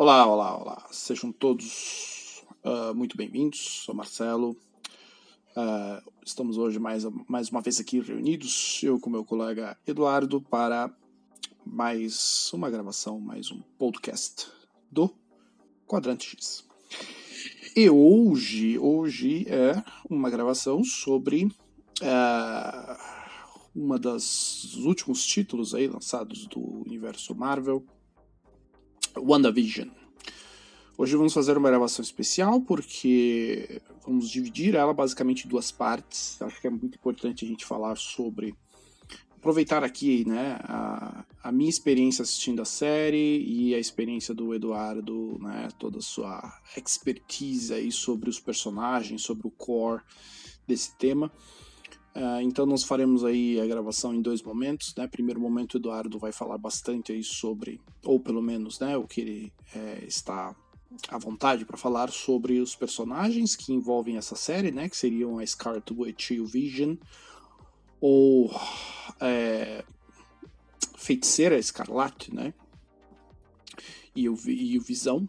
Olá, olá, olá. Sejam todos uh, muito bem-vindos. Sou Marcelo. Uh, estamos hoje mais, mais uma vez aqui reunidos, eu com meu colega Eduardo, para mais uma gravação, mais um podcast do Quadrante X. E hoje, hoje é uma gravação sobre uh, uma das últimos títulos aí lançados do universo Marvel, WandaVision. Hoje vamos fazer uma gravação especial porque vamos dividir ela basicamente em duas partes. Acho que é muito importante a gente falar sobre aproveitar aqui, né, a, a, minha experiência assistindo a série e a experiência do Eduardo, né, toda a sua expertise aí sobre os personagens, sobre o core desse tema. Uh, então nós faremos aí a gravação em dois momentos, né? Primeiro momento o Eduardo vai falar bastante aí sobre, ou pelo menos, né, o que ele é, está à vontade para falar sobre os personagens que envolvem essa série, né? Que seriam a Scarlet Witch e o Vision, ou é, Feiticeira Escarlate, né? E o, e o Visão.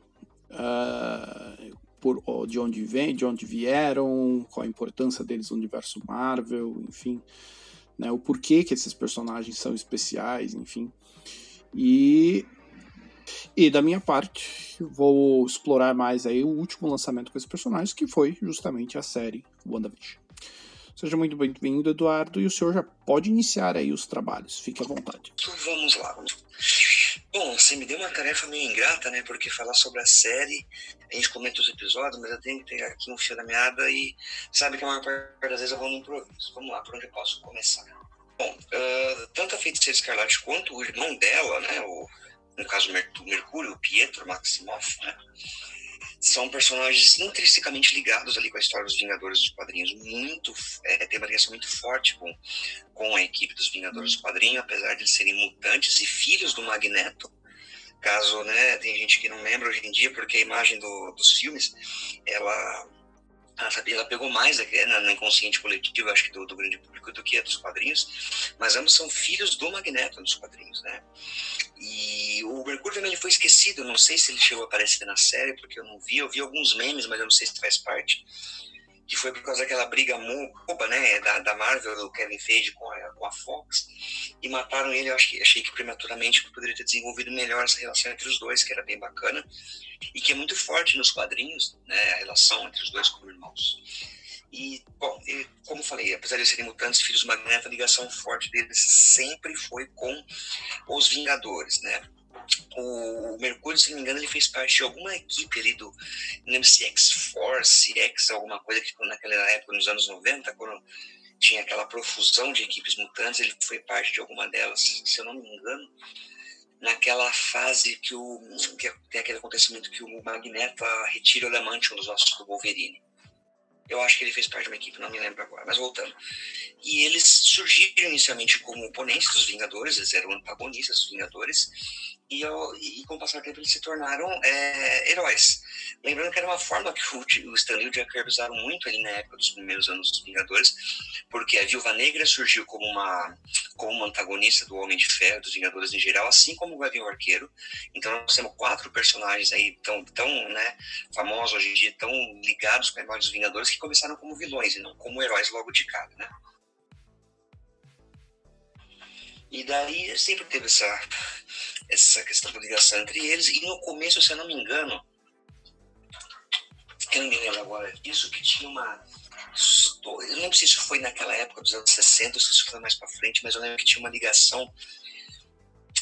Uh, por, de onde vem, de onde vieram, qual a importância deles no universo Marvel, enfim, né, o porquê que esses personagens são especiais, enfim. E e da minha parte, vou explorar mais aí o último lançamento com esses personagens, que foi justamente a série WandaVision. Seja muito bem-vindo, Eduardo, e o senhor já pode iniciar aí os trabalhos. Fique à vontade. Vamos lá. Bom, você me deu uma tarefa meio ingrata, né? Porque falar sobre a série, a gente comenta os episódios, mas eu tenho que ter aqui um fio da meada e sabe que a maior parte das vezes eu vou no improviso. Vamos lá, por onde eu posso começar? Bom, uh, tanto a Feiticeira Escarlate quanto o irmão dela, né? O, no caso do Mercúrio, o Pietro Maximoff, né? São personagens intrinsecamente ligados ali com a história dos Vingadores dos quadrinhos. Muito, é, tem uma ligação muito forte com, com a equipe dos Vingadores dos quadrinhos, apesar de eles serem mutantes e filhos do Magneto. Caso, né, tem gente que não lembra hoje em dia, porque a imagem do, dos filmes, ela ela pegou mais né, no inconsciente coletivo, acho que do, do, grande público, do que a dos quadrinhos, mas ambos são filhos do Magneto dos quadrinhos, né? E o Mercúrio também foi esquecido, não sei se ele chegou a aparecer na série, porque eu não vi, eu vi alguns memes, mas eu não sei se faz parte, que foi por causa daquela briga boba, né, da, da Marvel, do Kevin Feige com a, com a Fox, e mataram ele, eu acho que, achei que prematuramente poderia ter desenvolvido melhor essa relação entre os dois, que era bem bacana, e que é muito forte nos quadrinhos, né, a relação entre os dois como irmãos. E, bom, e, como falei, apesar de serem mutantes, filhos do Magneto, a ligação forte deles sempre foi com os Vingadores, né? O, Mercúrio, se não me engano, ele fez parte de alguma equipe ali do, lembro se X-Force, X, alguma coisa que naquela época, nos anos 90, quando tinha aquela profusão de equipes mutantes, ele foi parte de alguma delas, se eu não me engano naquela fase que, o, que tem aquele acontecimento que o Magneto retira o adamantium dos ossos do Wolverine. Eu acho que ele fez parte de uma equipe, não me lembro agora, mas voltando. E eles surgiram inicialmente como oponentes dos Vingadores, eles eram antagonistas dos Vingadores, e, e com o passar do tempo eles se tornaram é, heróis. Lembrando que era uma forma que o, o Stanley e o Jack Kirby usaram muito ali na época dos primeiros anos dos Vingadores, porque a Viúva Negra surgiu como uma, como uma antagonista do Homem de Ferro, dos Vingadores em geral, assim como o Gavião Arqueiro. Então nós temos quatro personagens aí tão, tão né, famosos hoje em dia, tão ligados com a imagem dos Vingadores, que começaram como vilões e não como heróis logo de cara, né? E daí sempre teve essa, essa questão da ligação entre eles. E no começo, se eu não me engano, eu não me lembro agora disso, que tinha uma. Eu não lembro se isso foi naquela época dos anos 60 ou se isso foi mais para frente, mas eu lembro que tinha uma ligação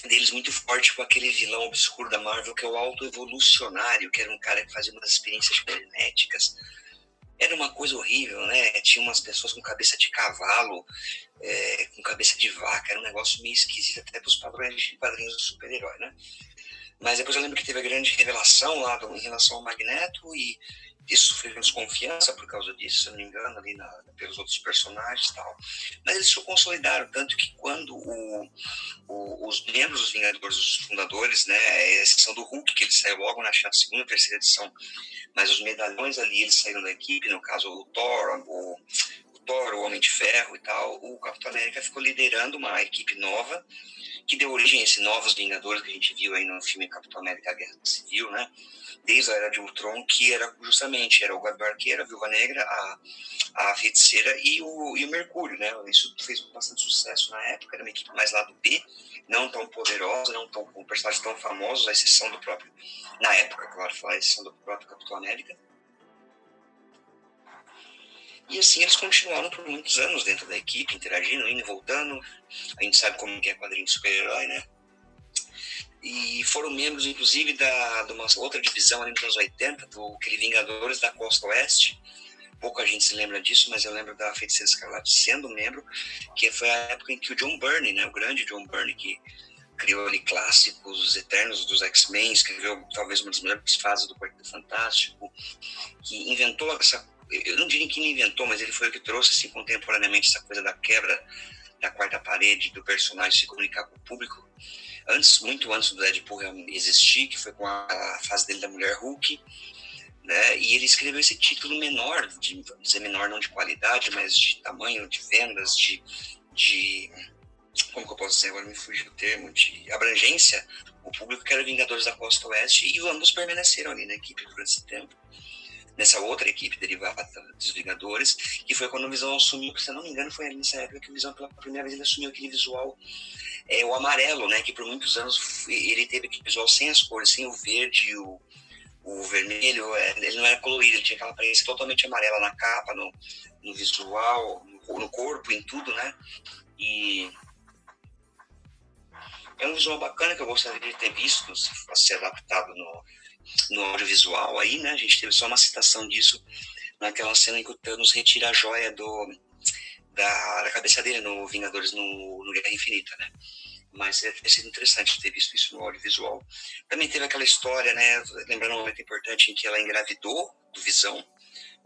deles muito forte com aquele vilão obscuro da Marvel, que é o Auto-Evolucionário, que era um cara que fazia umas experiências genéticas era uma coisa horrível, né? Tinha umas pessoas com cabeça de cavalo, é, com cabeça de vaca, era um negócio meio esquisito até para os padrões de quadrinhos do super-herói, né? Mas depois eu lembro que teve a grande revelação lá do, em relação ao Magneto e isso sofreu desconfiança por causa disso, se não me engano, ali na, pelos outros personagens e tal. Mas eles se consolidaram, tanto que quando o, o, os membros dos Vingadores, os fundadores, né, a exceção do Hulk, que ele saiu logo na segunda terceira edição, mas os medalhões ali, eles saíram da equipe, no caso o Thor, o, Thor, o Homem de Ferro e tal, o Capitão América ficou liderando uma equipe nova que deu origem a esses novos Vingadores que a gente viu aí no filme Capitão América Guerra Civil, né? Desde a Era de Ultron, que era justamente era o Gabriel Arqueiro, a Viúva Negra, a, a Feiticeira e o, e o Mercúrio, né? Isso fez bastante sucesso na época, era uma equipe mais lá do B, não tão poderosa, não tão, com personagens tão famosos, à exceção do próprio, na época, claro, a exceção do próprio Capitão América. E assim eles continuaram por muitos anos dentro da equipe, interagindo, indo e voltando. A gente sabe como é quadrinho de super-herói, né? E foram membros, inclusive, da, de uma outra divisão ali nos anos 80, do aquele Vingadores da Costa Oeste. Pouca gente se lembra disso, mas eu lembro da Feiticeira Escarlate sendo membro, que foi a época em que o John Byrne, né, o grande John Byrne, que criou ali clássicos eternos dos X-Men, escreveu talvez uma das melhores fases do Quarteto Fantástico, que inventou essa eu não diria que ele inventou, mas ele foi o que trouxe assim, contemporaneamente essa coisa da quebra da quarta parede do personagem se comunicar com o público. Antes, muito antes do Deadpool existir, que foi com a fase dele da Mulher Hulk, né? E ele escreveu esse título menor, de dizer menor não de qualidade, mas de tamanho, de vendas, de, de como que eu posso dizer agora me fugiu o termo de abrangência. O público que era Vingadores da Costa Oeste e ambos permaneceram ali na equipe por esse tempo nessa outra equipe derivada dos Vingadores, que foi quando o Visão assumiu, se eu não me engano, foi nessa época que o Visão pela primeira vez ele assumiu aquele visual, é, o amarelo, né, que por muitos anos ele teve aquele visual sem as cores, sem o verde, o, o vermelho, é, ele não era colorido, ele tinha aquela aparência totalmente amarela na capa, no, no visual, no, no corpo, em tudo, né, e é um visual bacana que eu gostaria de ter visto ser adaptado no, no audiovisual aí, né? A gente teve só uma citação disso naquela cena em que o Thanos retira a joia do, da, da cabeça dele no Vingadores no, no Guerra Infinita, né? Mas é, sido interessante ter visto isso no audiovisual. Também teve aquela história, né? Lembrando um momento importante em que ela engravidou do Visão,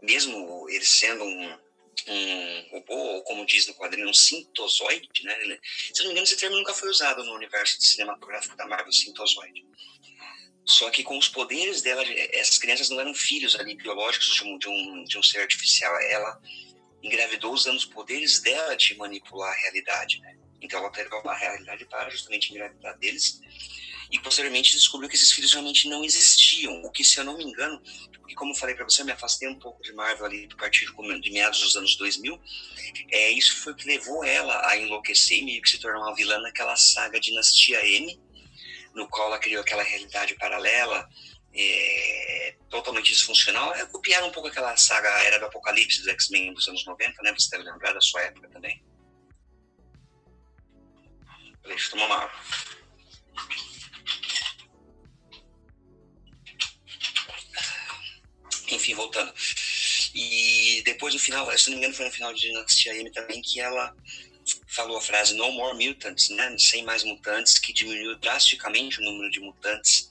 mesmo ele sendo um, um robô, ou como diz no quadrinho, um sintozoide, né? Se não me engano, esse termo nunca foi usado no universo cinematográfico da Marvel, sintozoide. Só que com os poderes dela, essas crianças não eram filhos ali biológicos de um, de um, de um ser artificial. Ela engravidou usando os poderes dela de manipular a realidade, né? Então ela teve uma realidade para justamente engravidar deles. E posteriormente descobriu que esses filhos realmente não existiam. O que, se eu não me engano, porque como eu falei para você, eu me afastei um pouco de Marvel ali a partir de meados dos anos 2000. É, isso foi o que levou ela a enlouquecer e meio que se tornar uma vilã naquela saga Dinastia M, no qual ela criou aquela realidade paralela, é, totalmente disfuncional, é copiar um pouco aquela saga Era do Apocalipse dos X-Men dos anos 90, né? Você deve lembrar da sua época também. Deixa eu tomar uma água. Enfim, voltando. E depois no final, se não me engano, foi no final de Dinastia M também que ela falou a frase No More Mutants, né? sem mais mutantes, que diminuiu drasticamente o número de mutantes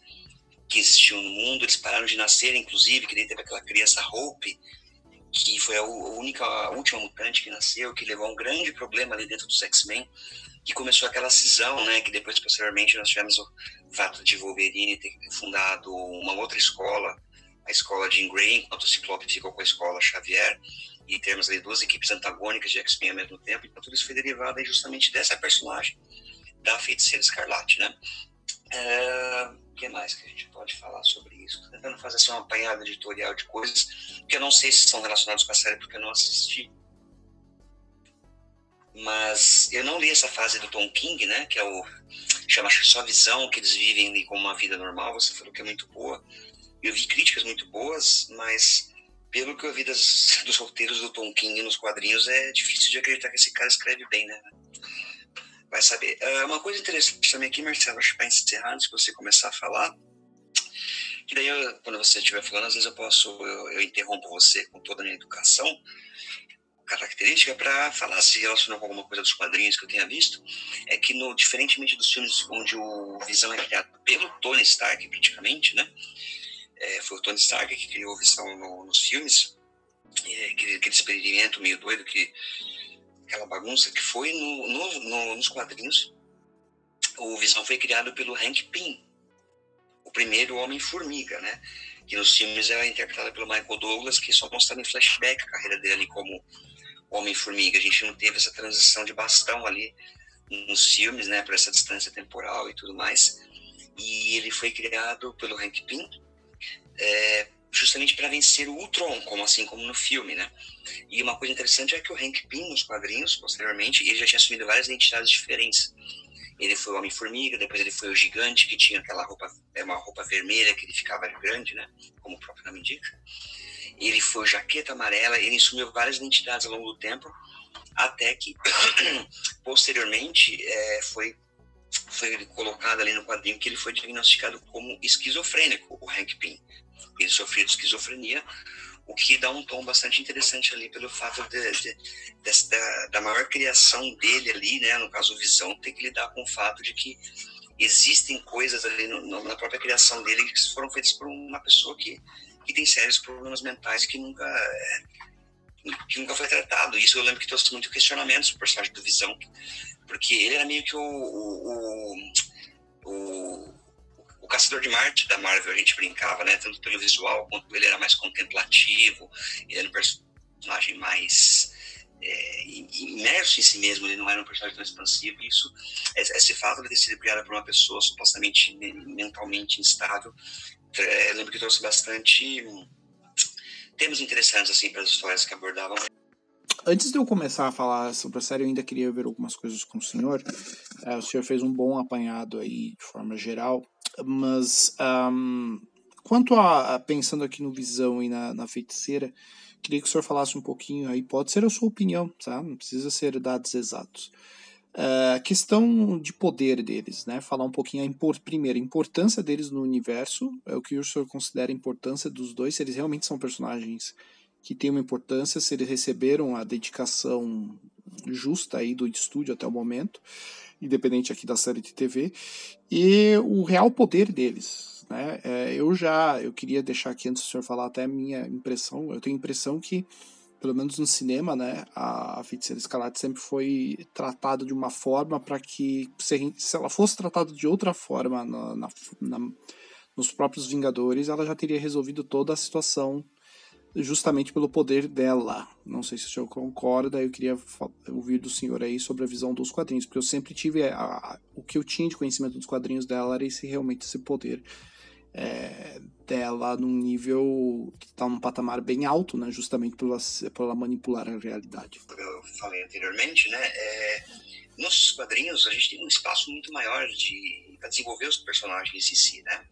que existiam no mundo. Eles pararam de nascer, inclusive, que teve aquela criança Hope, que foi a única, a última mutante que nasceu, que levou a um grande problema ali dentro dos X-Men, que começou aquela cisão, né? Que depois, posteriormente, nós tivemos o fato de Wolverine ter fundado uma outra escola, a escola de Grey, enquanto o Ciclope ficou com a escola Xavier e termos ali duas equipes antagônicas de X-Men ao mesmo tempo, então tudo isso foi derivado justamente dessa personagem da Feiticeira Escarlate, né? É, o que mais que a gente pode falar sobre isso? Estou tentando fazer assim, uma apanhada editorial de coisas que eu não sei se são relacionadas com a série porque eu não assisti. Mas eu não li essa fase do Tom King, né? Que é o chama só visão que eles vivem ali como uma vida normal. Você falou que é muito boa. Eu vi críticas muito boas, mas pelo que eu vi das, dos roteiros do Tom King nos quadrinhos, é difícil de acreditar que esse cara escreve bem, né? Vai saber. Uh, uma coisa interessante também aqui, Marcelo, acho que para encerrar, antes de você começar a falar, que daí, eu, quando você estiver falando, às vezes eu posso, eu, eu interrompo você com toda a minha educação característica para falar se relacionou com alguma coisa dos quadrinhos que eu tenha visto, é que no diferentemente dos filmes onde o Visão é criado pelo Tony Stark praticamente, né? É, foi o Tony Stark que criou a visão no, nos filmes, é, aquele, aquele, experimento meio doido, que, aquela bagunça que foi no, no, no, nos quadrinhos. O Visão foi criado pelo Hank Pym, o primeiro Homem-Formiga, né? Que nos filmes é interpretado pelo Michael Douglas, que só mostrava em flashback a carreira dele como Homem-Formiga. A gente não teve essa transição de bastão ali nos filmes, né, por essa distância temporal e tudo mais. E ele foi criado pelo Hank Pym, é, justamente para vencer o Ultron, como assim como no filme, né? E uma coisa interessante é que o Hank Pym nos quadrinhos, posteriormente, ele já tinha assumido várias identidades diferentes. Ele foi o Homem-Formiga, depois ele foi o Gigante, que tinha aquela roupa, é uma roupa vermelha, que ele ficava grande, né? Como o próprio nome indica. Ele foi o Jaqueta Amarela, ele assumiu várias identidades ao longo do tempo, até que, posteriormente, é, foi, foi colocado ali no quadrinho que ele foi diagnosticado como esquizofrênico, o Hank Pym. Ele sofria de esquizofrenia, o que dá um tom bastante interessante ali pelo fato de, de, de, da, da maior criação dele ali, né, no caso Visão, ter que lidar com o fato de que existem coisas ali no, no, na própria criação dele que foram feitas por uma pessoa que, que tem sérios problemas mentais e que nunca que nunca foi tratado. Isso eu lembro que trouxe muito questionamentos o personagem do Visão, porque ele era meio que o, o, o, o, Caçador de Marte da Marvel, a gente brincava, né? Tanto pelo visual quanto ele era mais contemplativo, ele era um personagem mais é, imerso em si mesmo, ele não era um personagem tão expansivo. Isso, esse fato de ter sido criado por uma pessoa supostamente mentalmente instável, é, lembro que trouxe bastante temas interessantes assim para as histórias que abordavam. Antes de eu começar a falar sobre a série, eu ainda queria ver algumas coisas com o senhor. É, o senhor fez um bom apanhado aí de forma geral, mas um, quanto a, a, pensando aqui no Visão e na, na feiticeira, queria que o senhor falasse um pouquinho aí. Pode ser a sua opinião, tá? Não precisa ser dados exatos. A uh, questão de poder deles, né? Falar um pouquinho a impor, primeiro, a importância deles no universo, é o que o senhor considera a importância dos dois, se eles realmente são personagens que têm uma importância, se eles receberam a dedicação justa aí do estúdio até o momento, independente aqui da série de TV, e o real poder deles, né? É, eu já, eu queria deixar aqui antes do senhor falar até a minha impressão, eu tenho a impressão que pelo menos no cinema, né, a, Feiticeira Escarlate sempre foi tratada de uma forma para que, se, se, ela fosse tratada de outra forma na, na, na, nos próprios Vingadores, ela já teria resolvido toda a situação justamente pelo poder dela. Não sei se o senhor concorda, eu queria ouvir do senhor aí sobre a visão dos quadrinhos, porque eu sempre tive a, a, o que eu tinha de conhecimento dos quadrinhos dela era esse realmente esse poder é, dela num nível que está num patamar bem alto, né? Justamente pela, pela manipular a realidade. Eu falei anteriormente, né? É, nos quadrinhos a gente tem um espaço muito maior de para desenvolver os personagens em si, né?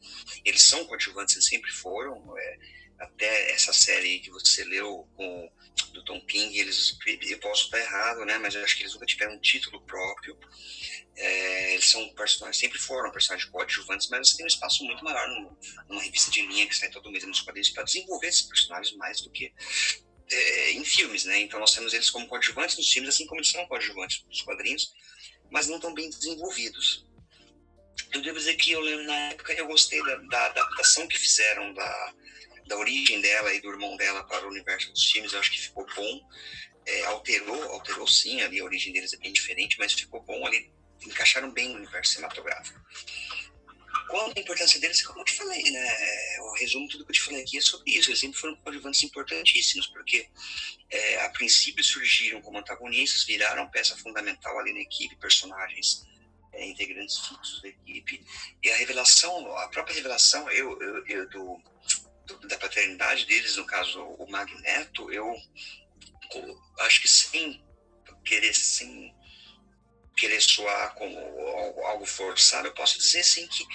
Eles são coadjuvantes, eles sempre foram. É, até essa série que você leu com do Tom King, eles eu posso estar errado, né? Mas eu acho que eles nunca tiveram um título próprio. É, eles são personagens, sempre foram personagens coadjuvantes, mas você tem um espaço muito maior no, numa revista de linha que sai todo mês nos quadrinhos para desenvolver esses personagens mais do que é, em filmes, né? Então nós temos eles como coadjuvantes nos filmes, assim como eles são coadjuvantes nos quadrinhos, mas não tão bem desenvolvidos. Eu devo dizer que eu lembro na época eu gostei da, da adaptação que fizeram da, da origem dela e do irmão dela para o universo dos filmes, eu acho que ficou bom. É, alterou, alterou sim, ali a origem deles é bem diferente, mas ficou bom ali encaixaram bem no universo cinematográfico. Quanto à importância deles, como eu te falei, né? Eu resumo tudo que eu te falei aqui é sobre isso. Eles sempre foram coadjuvantes importantíssimos, porque é, a princípio surgiram como antagonistas, viraram peça fundamental ali na equipe, personagens é, integrantes fixos da equipe. E a revelação, a própria revelação eu, eu, eu do, da paternidade deles, no caso o Magneto, eu acho que sem querer, sem querer soar como algo forçado, eu posso dizer sim que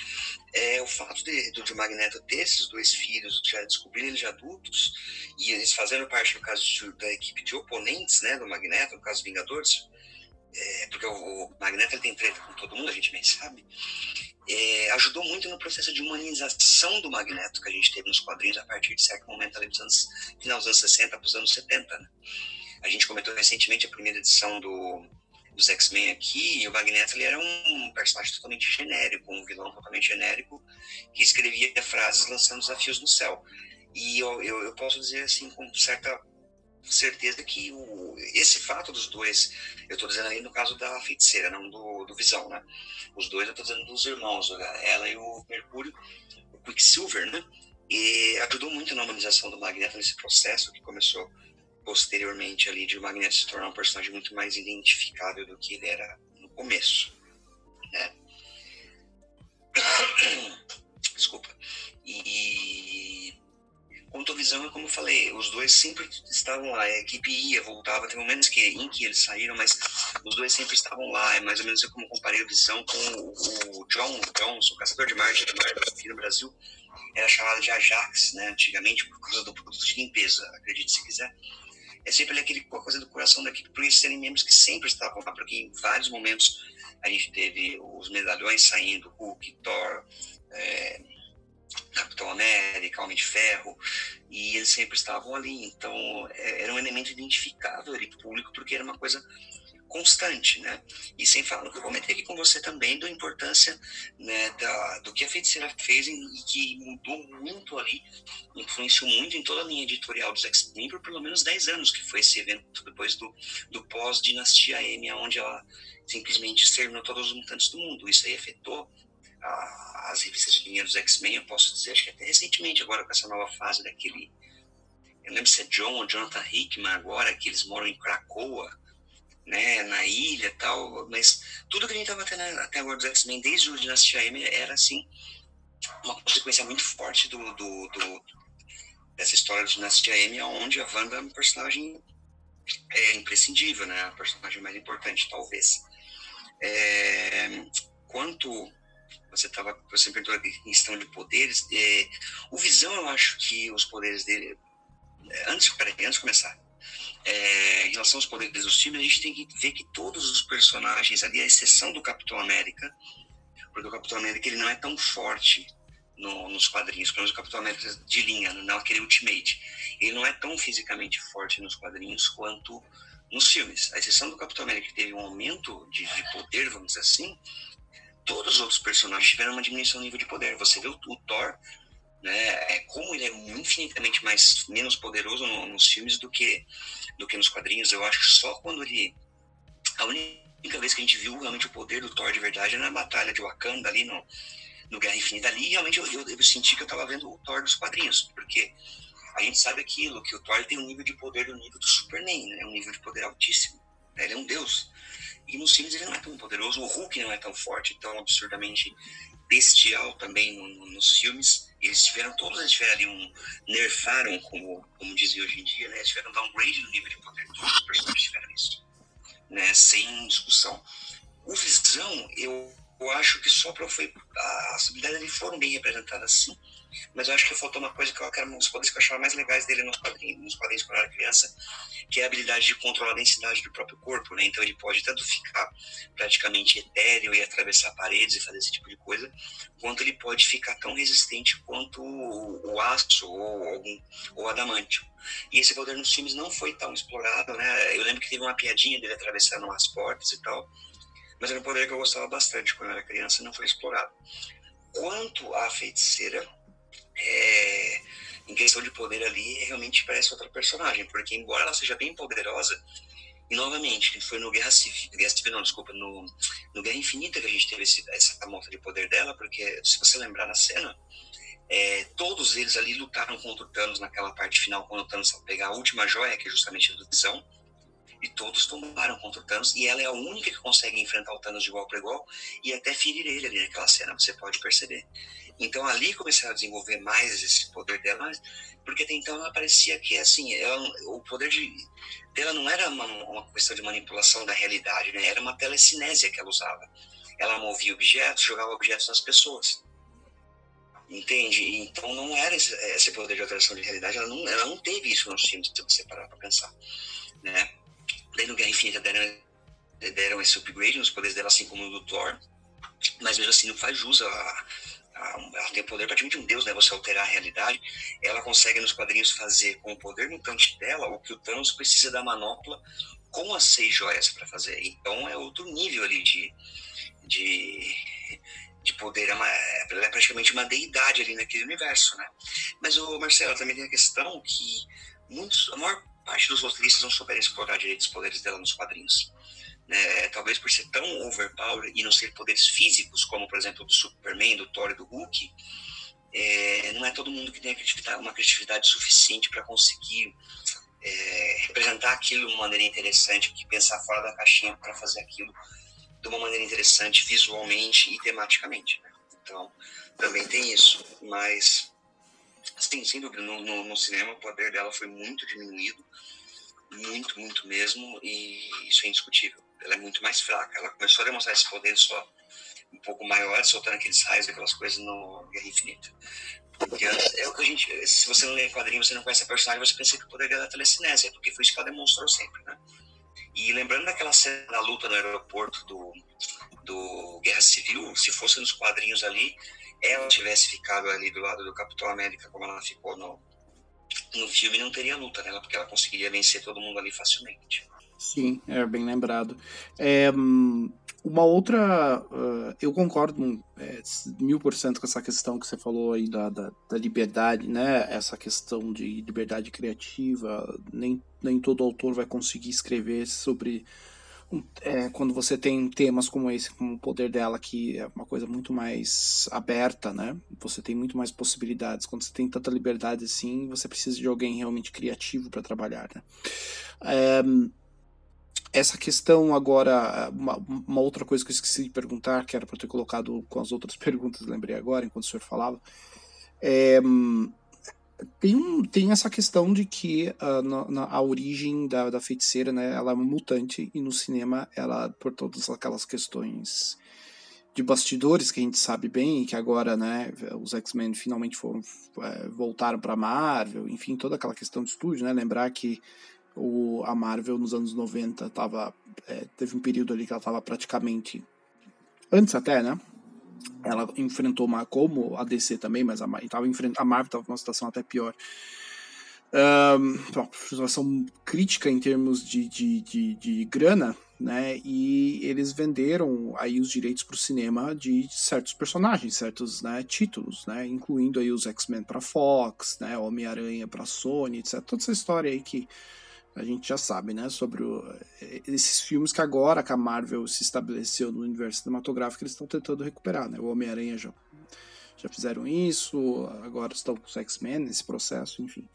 é, o fato de, do, de Magneto ter esses dois filhos, já descobrirem eles de adultos, e eles fazendo parte, no caso de, da equipe de oponentes né, do Magneto, no caso Vingadores, é, porque o, o, Magneto ele tem treta com todo mundo, a gente bem sabe, é, ajudou muito no processo de humanização do Magneto que a gente teve nos quadrinhos a partir de certo momento ali dos anos, final dos anos 60 para os anos 70. Né? A gente comentou recentemente a primeira edição do dos X-Men aqui, e o Magneto ele era um personagem totalmente genérico, um vilão totalmente genérico, que escrevia frases lançando desafios no céu. E eu, eu, eu posso dizer assim, com certa certeza que o, esse fato dos dois, eu estou dizendo aí no caso da feiticeira, não do, do Visão, né? Os dois eu estou dizendo dos irmãos, ela e o Mercúrio, o Quicksilver, né? E ajudou muito na humanização do Magneto nesse processo que começou posteriormente ali de o Magneto se tornar um personagem muito mais identificável do que ele era no começo, né? Desculpa. E quanto à visão, como eu falei, os dois sempre estavam lá. A equipe ia, voltava. Tem momentos que, em que eles saíram, mas os dois sempre estavam lá. É mais ou menos como comparei a visão com o, John Jones, o caçador de Marte aqui no Brasil. Era chamado de Ajax, né, antigamente, por causa do produto de limpeza, acredite se quiser. É sempre aquele coisa do coração da equipe, por isso serem membros que sempre estavam lá, porque em vários momentos a gente teve os medalhões saindo, Hulk, Thor, é, Capitão América, Homem de Ferro, e eles sempre estavam ali. Então, é, era um elemento identificável ali público, porque era uma coisa constante, né? E sem falar, eu comentei aqui com você também, da importância né, da, do que a feiticeira fez e que mudou muito ali, influenciou muito em toda a linha editorial dos X-Men por pelo menos 10 anos, que foi esse evento depois do, do pós-Dinastia M, onde ela simplesmente exterminou todos os mutantes do mundo. Isso aí afetou as revistas de linha dos X-Men, eu posso dizer, acho que até recentemente, agora com essa nova fase daquele. Eu lembro se é John ou Jonathan Hickman agora, que eles moram em Cracoa, né, na ilha tal, mas tudo que a gente estava tendo até agora dos X-Men, desde o Dinastia M, era assim, uma consequência muito forte do, do, do dessa história de Dinastia M, onde a Wanda é um personagem é, imprescindível, né, a personagem mais importante, talvez. É, quanto você estava você perguntou a questão de poderes, é, o Visão, eu acho que os poderes dele, é, antes, peraí, antes de começar, é, em relação aos poderes dos times, a gente tem que ver que todos os personagens ali, à exceção do Capitão América, porque o Capitão América ele não é tão forte no, nos quadrinhos, pelo menos o Capitão América de linha, não aquele Ultimate. Ele não é tão fisicamente forte nos quadrinhos quanto nos filmes. A exceção do Capitão América, que teve um aumento de, de poder, vamos dizer assim, todos os outros personagens tiveram uma diminuição no nível de poder. Você vê o, o Thor, né, é, como ele é infinitamente mais menos poderoso no, nos filmes do que do que nos quadrinhos. Eu acho que só quando ele. A única vez que a gente viu realmente o poder do Thor de verdade era na batalha de Wakanda, ali no, no Guerra Infinita. Ali realmente eu, eu, eu senti que eu estava vendo o Thor dos quadrinhos, porque a gente sabe aquilo, que o Thor tem um nível de poder do nível do Superman, né? um nível de poder altíssimo. Né? Ele é um deus. E nos filmes ele não é tão poderoso, o Hulk não é tão forte, tão absurdamente bestial também no, no, nos filmes. Eles tiveram, todos eles tiveram ali um. nerfaram, como, como dizem hoje em dia, né? Tiveram um downgrade no nível de poder. Todos os personagens tiveram isso. Né? Sem discussão. O Visão, eu, eu acho que só foi. As habilidades dele foram bem representadas sim mas eu acho que faltou uma coisa que eu quero, uns poderes que eu achava mais legais dele nos quadrinhos, nos quadrinhos quando era criança, que é a habilidade de controlar a densidade do próprio corpo, né? Então ele pode tanto ficar praticamente etéreo e atravessar paredes e fazer esse tipo de coisa, quanto ele pode ficar tão resistente quanto o, o aço ou algum ou adamantio. E esse poder nos filmes não foi tão explorado, né? Eu lembro que teve uma piadinha dele atravessando as portas e tal, mas era um poder que eu gostava bastante quando eu era criança e não foi explorado. Quanto à feiticeira, é, em questão de poder ali, realmente parece outra personagem, porque embora ela seja bem poderosa, e novamente, foi no Guerra Civil, Guerra Civil não, desculpa, no, no Guerra Infinita que a gente teve esse, essa monta de poder dela, porque se você lembrar na cena, é, todos eles ali lutaram contra o Thanos naquela parte final, quando o Thanos pegar a última joia, que é justamente a do Visão, e todos tomaram contra o Thanos, e ela é a única que consegue enfrentar o Thanos de igual para igual, e até ferir ele ali naquela cena, você pode perceber. Então ali começaram a desenvolver mais esse poder dela, porque até então ela parecia que assim, ela, o poder de, dela não era uma, uma, questão de manipulação da realidade, né? Era uma telecinésia que ela usava. Ela movia objetos, jogava objetos nas pessoas. Entende? Então não era esse, esse poder de alteração de realidade, ela não, ela não teve isso nos filmes, se você parar para pensar, né? No Guerra Infinita deram, deram esse upgrade nos poderes dela, assim como no do Thor, mas mesmo assim não faz jus a, ela tem o poder praticamente de um deus, né? Você alterar a realidade. Ela consegue nos quadrinhos fazer com o poder mutante dela o que o Thanos precisa da manopla com as seis joias para fazer. Então é outro nível ali de, de, de poder. É uma, ela é praticamente uma deidade ali naquele universo, né? Mas o Marcelo também tem a questão que muitos, a maior parte dos roteiristas não souberam explorar direito os poderes dela nos quadrinhos né, talvez por ser tão overpower e não ser poderes físicos, como por exemplo do Superman, do Thor e do Hulk, é, não é todo mundo que tem uma criatividade suficiente para conseguir é, representar aquilo de uma maneira interessante, que pensar fora da caixinha para fazer aquilo de uma maneira interessante visualmente e tematicamente. Né? Então, também tem isso. Mas, sim, sem dúvida, no, no, no, cinema o poder dela foi muito diminuído, muito, muito mesmo, e isso é indiscutível. Ela é muito mais fraca. Ela começou a demonstrar esse poder só um pouco maior, soltando aqueles raios, aquelas coisas no Guerra Infinita. Porque é o que a gente. Se você não lê quadrinho, você não conhece a personagem, você pensa que o poder dela é telecinésia, porque foi isso que ela demonstrou sempre, né? E lembrando daquela cena da luta no aeroporto do, do Guerra Civil, se fosse nos quadrinhos ali, ela tivesse ficado ali do lado do Capitão América, como ela ficou no, no filme, não teria luta nela, porque ela conseguiria vencer todo mundo ali facilmente. Sim, é bem lembrado. É, hum, uma outra, uh, eu concordo é, mil por cento com essa questão que você falou aí da, da, da, liberdade, né? Essa questão de liberdade criativa. Nem, nem todo autor vai conseguir escrever sobre. É, quando você tem temas como esse, como o poder dela, que é uma coisa muito mais aberta, né? Você tem muito mais possibilidades. Quando você tem tanta liberdade assim, você precisa de alguém realmente criativo para trabalhar, né? É, essa questão agora, uma, uma, outra coisa que eu esqueci de perguntar, que era para ter colocado com as outras perguntas, lembrei agora, enquanto o senhor falava, é, tem, um, tem essa questão de que uh, na, na, a origem da, da feiticeira, né, ela é uma mutante, e no cinema, ela, por todas aquelas questões de bastidores que a gente sabe bem, e que agora, né, os X-Men finalmente foram, é, voltaram para Marvel, enfim, toda aquela questão de estúdio, né, lembrar que o, a Marvel nos anos 90 tava, é, teve um período ali que ela estava praticamente. Antes até, né? Ela enfrentou uma. Como a DC também, mas a, tava enfrent, a Marvel estava numa situação até pior. Um, uma situação crítica em termos de, de, de, de, grana, né? E eles venderam aí os direitos para o cinema de certos personagens, certos né, títulos, né? Incluindo aí os X-Men para Fox, né? Homem-Aranha para Sony, etc. Toda essa história aí que a gente já sabe, né, sobre o, eh, esses filmes que agora que a Marvel se estabeleceu no universo cinematográfico, eles estão tentando recuperar, né? O Homem-Aranha já, já fizeram isso, agora estão com os X-Men nesse processo, enfim.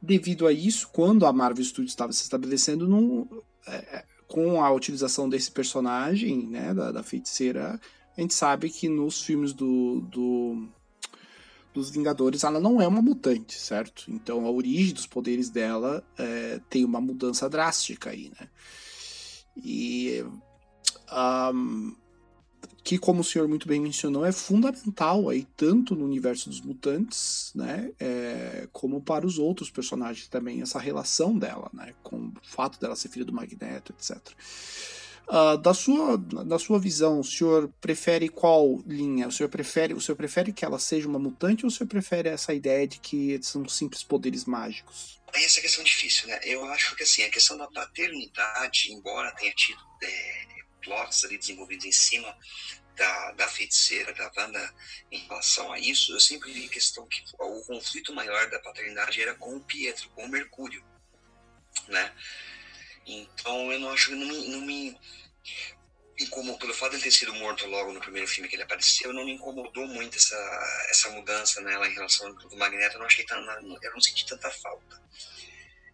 Devido a isso, quando a Marvel Studios estava se estabelecendo num, é, com a utilização desse personagem, né, da, da feiticeira, a gente sabe que nos filmes do, do dos Vingadores, ela não é uma mutante, certo? Então a origem dos poderes dela é, tem uma mudança drástica aí, né? E um, que, como o senhor muito bem mencionou, é fundamental aí tanto no universo dos mutantes, né, é, como para os outros personagens também essa relação dela, né, com o fato dela ser filha do Magneto, etc. Uh, da, sua, da sua visão, o senhor prefere qual linha? O senhor prefere, o senhor prefere que ela seja uma mutante ou o senhor prefere essa ideia de que são simples poderes mágicos? Essa é questão difícil, né? Eu acho que assim, a questão da paternidade, embora tenha tido é, plots ali desenvolvidos em cima da, da feiticeira, da Wanda em relação a isso, eu sempre vi questão que o conflito maior da paternidade era com o Pietro, com o Mercúrio, né? Então eu não acho que não me, não me incomodou, pelo fato de ele ter sido morto logo no primeiro filme que ele apareceu, não me incomodou muito essa, essa mudança nela em relação ao Magneto, eu não achei eu não senti tanta falta.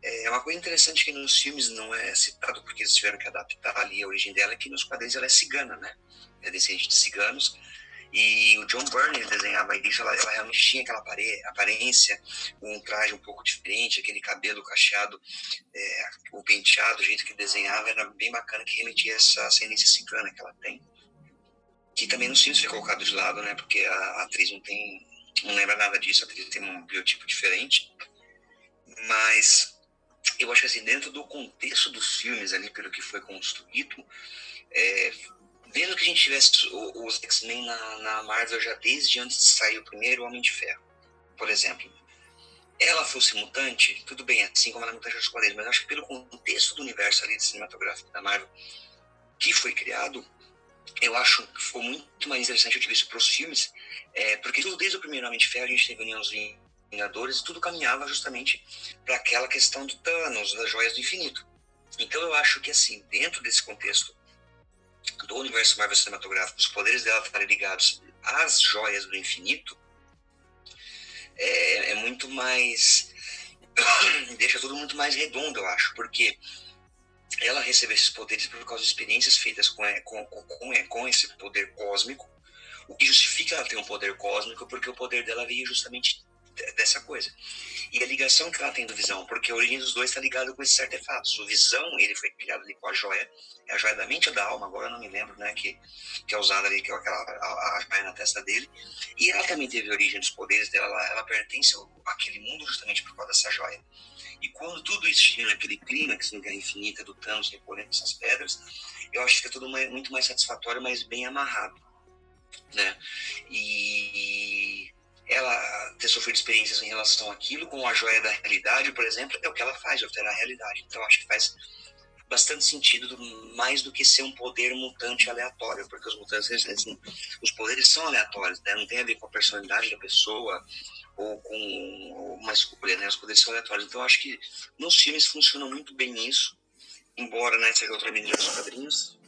É uma coisa interessante que nos filmes não é citado, porque eles tiveram que adaptar ali a origem dela, é que nos quadrinhos ela é cigana, né? É descendente de ciganos, e o John Byrne desenhava isso, ela, ela realmente tinha aquela aparência, um traje um pouco diferente, aquele cabelo cacheado, é, o penteado, o jeito que desenhava era bem bacana, que remetia essa ascendência cigana que ela tem. Que também no filme foi colocado de lado, né? Porque a, a atriz não tem, não lembra nada disso, a atriz tem um biotipo diferente. Mas eu acho que assim, dentro do contexto dos filmes ali, pelo que foi construído, é, Vendo que a gente tivesse os X-Men na, na Marvel já desde antes de sair o primeiro Homem de Ferro, por exemplo, ela fosse mutante, tudo bem, assim como ela é mutante dos quadrinhos, mas acho que pelo contexto do universo ali cinematográfico da Marvel que foi criado, eu acho que foi muito mais interessante eu isso para os filmes, é, porque tudo desde o primeiro Homem de Ferro a gente teve União dos Vingadores e tudo caminhava justamente para aquela questão do Thanos, das joias do infinito. Então eu acho que assim, dentro desse contexto do universo Marvel cinematográfico, os poderes dela estarem ligados às joias do infinito, é, é muito mais deixa tudo muito mais redondo, eu acho, porque ela recebe esses poderes por causa de experiências feitas com, com, com, com esse poder cósmico, o que justifica ela ter um poder cósmico, porque o poder dela veio justamente dessa coisa. E a ligação que ela tem do Visão, porque a origem dos dois está ligada com esses artefatos. O Visão, ele foi criado ali com a joia, é a joia da mente ou da alma, agora eu não me lembro, né, que, que é usada ali, que é aquela, a, a joia na testa dele. E ela também teve origem dos poderes dela, ela, ela pertence ao, àquele mundo justamente por causa dessa joia. E quando tudo isso chega naquele clímax no Guerra Infinita do Thanos recolhendo essas pedras, eu acho que é tudo muito mais satisfatório, mas bem amarrado. Né? E ela ter sofrido experiências em relação àquilo, com a joia da realidade, por exemplo, é o que ela faz, alterar a realidade. Então acho que faz bastante sentido, mais do que ser um poder mutante aleatório, porque os mutantes, os poderes são aleatórios, né? não tem a ver com a personalidade da pessoa, ou com uma escolha, né? Os poderes são aleatórios. Então, acho que nos filmes funciona muito bem isso, embora né, seja outra mídia dos quadrinhos.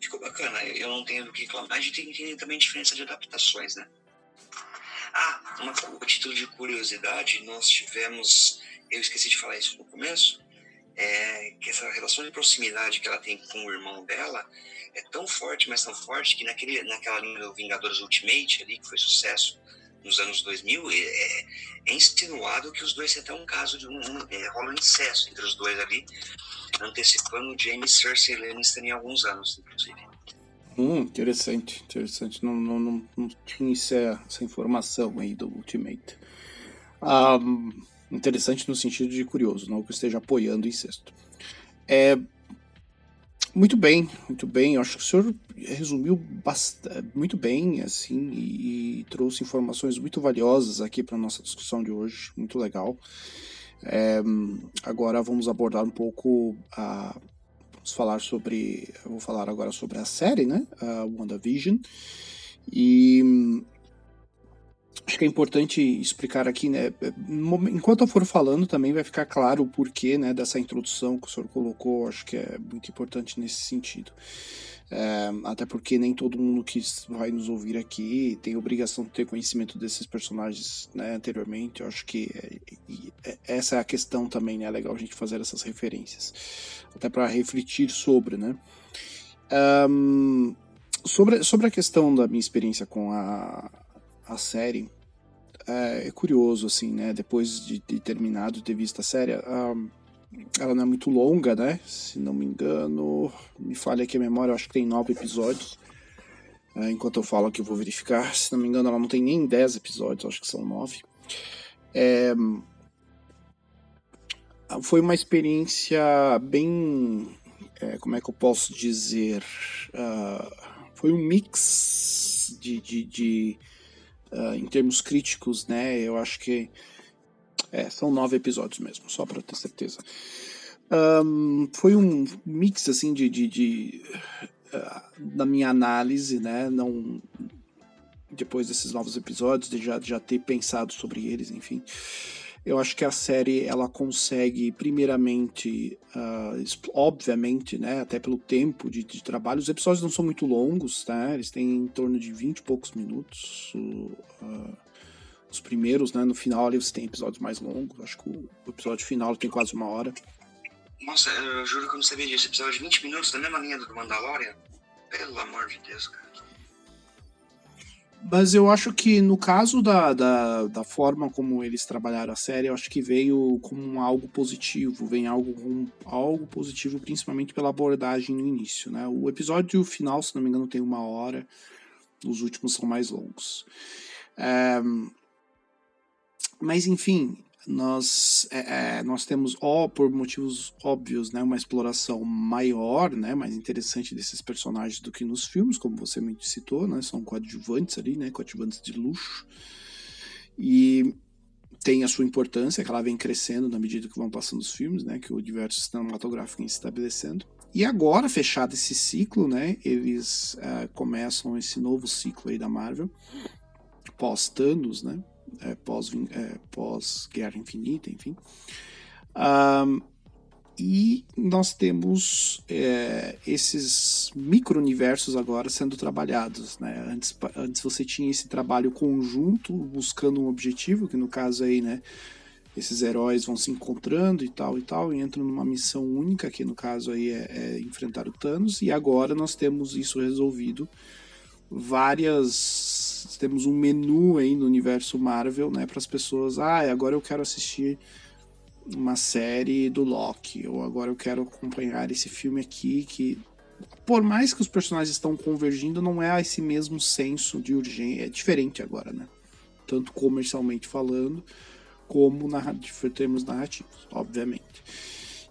Ficou bacana. Eu não tenho do que reclamar. A gente tem entender também diferença de adaptações, né? Ah, uma, a título de curiosidade, nós tivemos, eu esqueci de falar isso no começo, é, que essa relação de proximidade que ela tem com o irmão dela é tão forte, mas tão forte, que naquele, naquela linha do Vingadores Ultimate ali, que foi sucesso nos anos 2000, é, é insinuado que os dois até um caso de um, um é, rola incesto entre os dois ali, antecipando James Cersei Lannister em alguns anos, inclusive. Hum, interessante, interessante. Não, não, não, não tinha essa, essa informação aí do Ultimate. Um, interessante no sentido de curioso, não que eu esteja apoiando o incesto. É, muito bem, muito bem. Eu acho que o senhor resumiu bastante, muito bem, assim, e, e, trouxe informações muito valiosas aqui para nossa discussão de hoje. Muito legal. É, agora vamos abordar um pouco a vamos falar sobre, vou falar agora sobre a série, né, a WandaVision. E que é importante explicar aqui, né? Enquanto eu for falando, também vai ficar claro o porquê né, dessa introdução que o senhor colocou. Acho que é muito importante nesse sentido. É, até porque nem todo mundo que vai nos ouvir aqui tem obrigação de ter conhecimento desses personagens né, anteriormente. Eu acho que é, é, essa é a questão também, né? É legal a gente fazer essas referências. Até para refletir sobre, né? Um, sobre, sobre a questão da minha experiência com a, a série, é, é, curioso, assim, né? Depois de, de terminado, ter visto a série, ela não é muito longa, né? Se não me engano, me falha aqui a memória, eu acho que tem nove episódios. É, enquanto eu falo aqui, eu vou verificar. Se não me engano, ela não tem nem dez episódios, acho que são nove. É, foi uma experiência bem. É, como é que eu posso dizer? Uh, foi um mix de, de, de uh, em termos críticos, né? Eu acho que é, são nove episódios mesmo, só para ter certeza. Um, foi um mix assim de, de, de uh, da minha análise, né? Não depois desses novos episódios, de já, já ter pensado sobre eles, enfim. Eu acho que a série ela consegue, primeiramente, uh, obviamente, né, até pelo tempo de, de, trabalho, os episódios não são muito longos, tá? Eles têm em torno de 20 e poucos minutos. Uh, os primeiros, né? No final ali você tem episódios mais longos. Acho que o, episódio final tem quase uma hora. Nossa, eu juro que eu não sabia disso. Episódio de 20 minutos da mesma linha do Mandalorian? Pelo amor de Deus, cara. Mas eu acho que no caso da, da, da, forma como eles trabalharam a série, eu acho que veio como algo positivo, vem algo, um, algo positivo, principalmente pela abordagem no início. Né? O episódio final, se não me engano, tem uma hora, os últimos são mais longos. É, mas enfim, nós, é, é, nós temos, ó, por motivos óbvios, né, uma exploração maior, né, mais interessante desses personagens do que nos filmes, como você me citou, né, são coadjuvantes ali, né, coadjuvantes de luxo, e tem a sua importância, que ela vem crescendo na medida que vão passando os filmes, né, que o universo cinematográfico vem se estabelecendo. E agora, fechado esse ciclo, né, eles uh, começam esse novo ciclo aí da Marvel, pós-Thanos, né, é, pós, é, pós Infinita, enfim. Um, e nós temos é, esses micro-universos agora sendo trabalhados. Né? Antes, antes você tinha esse trabalho conjunto, buscando um objetivo, que no caso aí, né, esses heróis vão se encontrando e tal e tal, e entram numa missão única, que no caso aí é, é enfrentar o Thanos, e agora nós temos isso resolvido. Várias. Temos um menu aí no universo Marvel, né, para as pessoas. Ah, agora eu quero assistir uma série do Loki, ou agora eu quero acompanhar esse filme aqui que por mais que os personagens estão convergindo, não é esse mesmo senso de urgência, é diferente agora, né? Tanto comercialmente falando, como em termos narrativos, obviamente.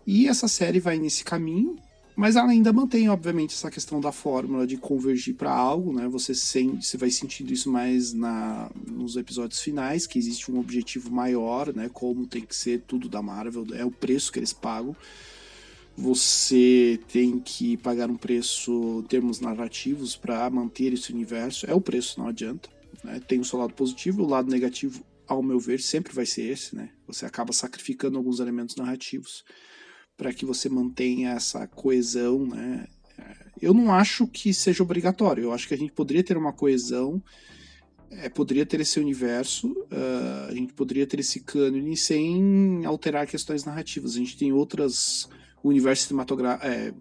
E essa série vai nesse caminho, mas ela ainda mantém, obviamente, essa questão da fórmula de convergir para algo, né? Você, sente, você vai sentindo isso mais na, nos episódios finais, que existe um objetivo maior, né? Como tem que ser tudo da Marvel, é o preço que eles pagam. Você tem que pagar um preço em termos narrativos para manter esse universo. É o preço, não adianta. Né? Tem o seu lado positivo, o lado negativo, ao meu ver, sempre vai ser esse, né? Você acaba sacrificando alguns elementos narrativos para que você mantenha essa coesão, né? Eu não acho que seja obrigatório. Eu acho que a gente poderia ter uma coesão, é, poderia ter esse universo, uh, a gente poderia ter esse cânone sem alterar questões narrativas. A gente tem outras universos cinematográficos, é,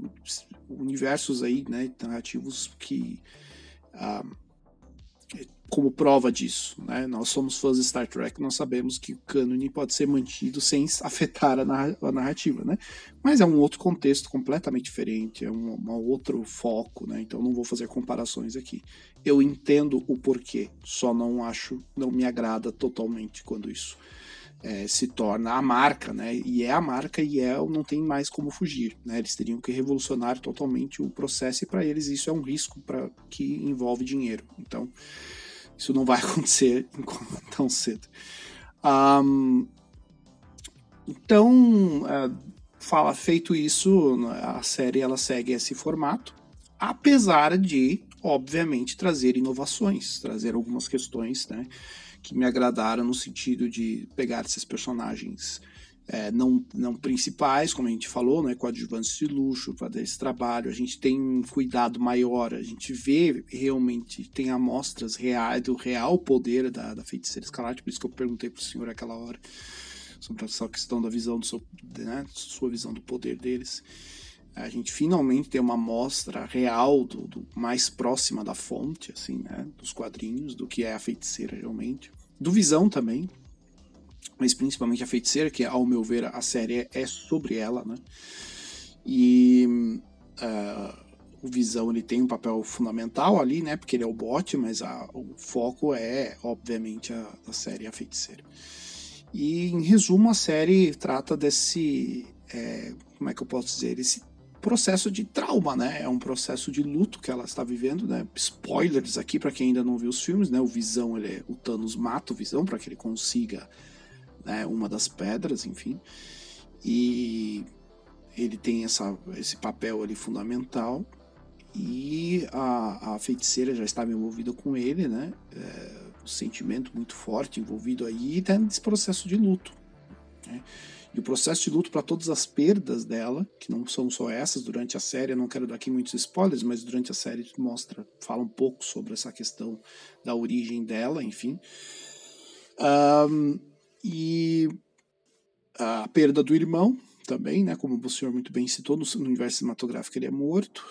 universos aí, né, narrativos que uh, como prova disso. Né? Nós somos fãs de Star Trek, nós sabemos que o cânone pode ser mantido sem afetar a, narrativa, né? Mas é um outro contexto completamente diferente, é um, um outro foco, né? Então não vou fazer comparações aqui. Eu entendo o porquê, só não acho, não me agrada totalmente quando isso é, se torna a marca, né? E é a marca e é não tem mais como fugir, né? Eles teriam que revolucionar totalmente o processo e para eles isso é um risco para que envolve dinheiro. Então isso não vai acontecer tão cedo. Um, então, uh, fala feito isso, a série ela segue esse formato, apesar de, obviamente, trazer inovações, trazer algumas questões, né, que me agradaram no sentido de pegar esses personagens é, não, não principais, como a gente falou, né, coadjuvantes de luxo, fazer esse trabalho. A gente tem um cuidado maior, a gente vê realmente, tem amostras reais do real poder da, da feiticeira escarlate, por isso que eu perguntei para o senhor aquela hora sobre essa questão da visão do seu, né, sua visão do poder deles. A gente finalmente tem uma amostra real do, do, mais próxima da fonte, assim, né, dos quadrinhos, do que é a feiticeira realmente. Do Visão também, mas principalmente a feiticeira, que ao meu ver a série é sobre ela, né? E uh, o Visão ele tem um papel fundamental ali, né? Porque ele é o bot, mas a, o foco é, obviamente, a, a série A Feiticeira. E em resumo, a série trata desse. É, como é que eu posso dizer? Esse processo de trauma, né? É um processo de luto que ela está vivendo, né? Spoilers aqui para quem ainda não viu os filmes, né? O Visão, ele, é, o Thanos mata o Visão para que ele consiga né, uma das pedras, enfim. E ele tem essa, esse papel ali fundamental. E a, a feiticeira já estava envolvida com ele, né? É, um sentimento muito forte envolvido aí, e tá nesse processo de luto. Né? E o processo de luto para todas as perdas dela, que não são só essas durante a série, eu não quero dar aqui muitos spoilers, mas durante a série mostra, fala um pouco sobre essa questão da origem dela, enfim. Um, e a perda do irmão também, né, como o senhor muito bem citou, no, universo cinematográfico ele é morto.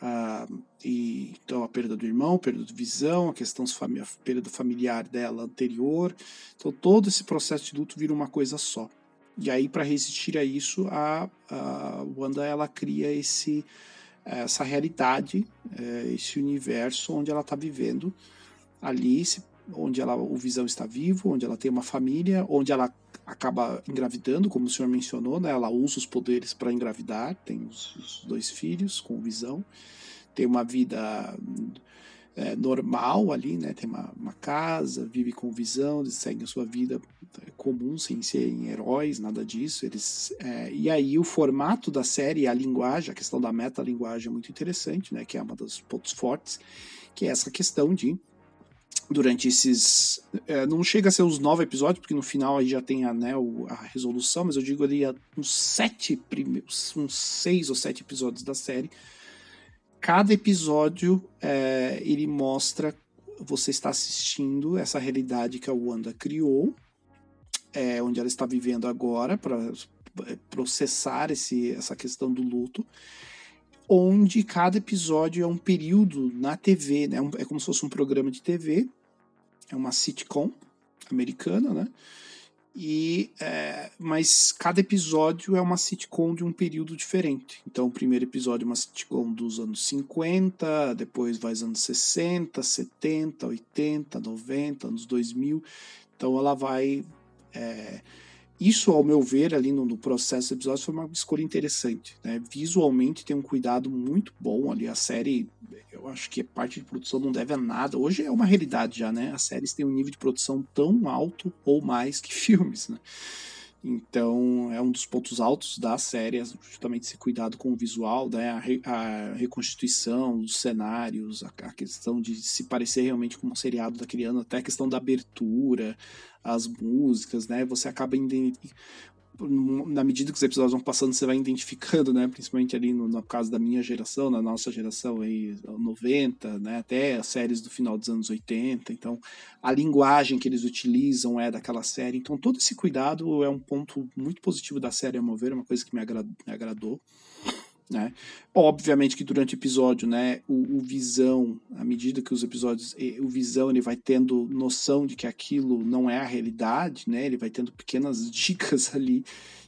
Ah, e, então a perda do irmão, perda de visão, a questão a perda familiar dela anterior. Então todo esse processo de luto vira uma coisa só. E aí para resistir a isso, a, a Wanda ela cria esse essa realidade, eh, esse universo onde ela está vivendo ali, se onde ela, o Visão está vivo, onde ela tem uma família, onde ela acaba engravidando, como o senhor mencionou, né? Ela usa os poderes para engravidar, tem os, os, dois filhos com Visão, tem uma vida é, normal ali, né? Tem uma, uma, casa, vive com Visão, eles seguem a sua vida é, comum, sem serem heróis, nada disso. Eles, é, e aí o formato da série, a linguagem, a questão da metalinguagem é muito interessante, né? Que é uma dos pontos fortes, que é essa questão de durante esses. É, não chega a ser os nove episódios, porque no final aí já tem a, né, a resolução, mas eu digo ali uns sete primeiros, uns seis ou sete episódios da série. Cada episódio é, ele mostra você está assistindo essa realidade que a Wanda criou, é, onde ela está vivendo agora para processar esse, essa questão do luto onde cada episódio é um período na TV, né? É como se fosse um programa de TV, é uma sitcom americana, né? E, é, mas cada episódio é uma sitcom de um período diferente. Então, o primeiro episódio é uma sitcom dos anos 50, depois vai aos anos 60, 70, 80, 90, anos 2000. Então, ela vai é, isso, ao meu ver, ali no, no processo do episódio, foi uma escolha interessante. Né? Visualmente tem um cuidado muito bom ali. A série, eu acho que parte de produção não deve a nada. Hoje é uma realidade já, né? As séries têm um nível de produção tão alto ou mais que filmes, né? Então, é um dos pontos altos da série, é justamente esse cuidado com o visual, né? a, re, a reconstituição dos cenários, a, a, questão de se parecer realmente com um seriado daquele ano, até a questão da abertura, as músicas, né? Você acaba na medida que os episódios vão passando, você vai identificando, né? Principalmente ali no, no caso da minha geração, na nossa geração aí, 90, né? Até as séries do final dos anos 80. Então, a linguagem que eles utilizam é daquela série. Então, todo esse cuidado é um ponto muito positivo da série, a meu ver, é uma coisa que me, me agradou. Né? Obviamente que durante o episódio, né, o, o, Visão, à medida que os episódios, o Visão ele vai tendo noção de que aquilo não é a realidade, né? Ele vai tendo pequenas dicas ali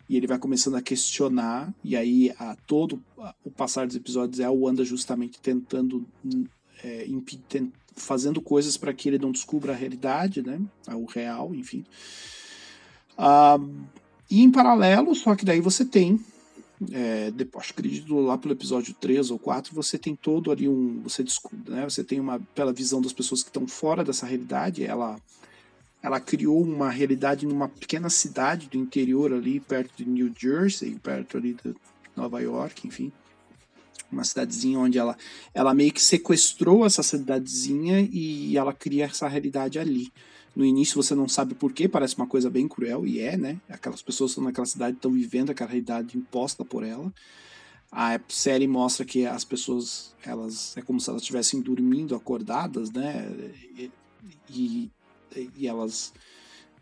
e ele vai começando a questionar e aí a todo o passar dos episódios é o Wanda justamente tentando é, fazendo coisas para que ele não descubra a realidade, né? O real, enfim. Ah, e em paralelo, só que daí você tem é, depois, acredito lá pelo episódio 3 ou 4, você tem todo ali um. Você descobre, né? Você tem uma. Pela visão das pessoas que estão fora dessa realidade, ela. Ela criou uma realidade numa pequena cidade do interior ali, perto de New Jersey, perto ali de Nova York, enfim. Uma cidadezinha onde ela, ela meio que sequestrou essa cidadezinha e ela cria essa realidade ali. No início você não sabe por quê, parece uma coisa bem cruel, e é, né? Aquelas pessoas que estão naquela cidade estão vivendo aquela realidade imposta por ela. A série mostra que as pessoas, elas é como se elas estivessem dormindo acordadas, né? E, e, e elas,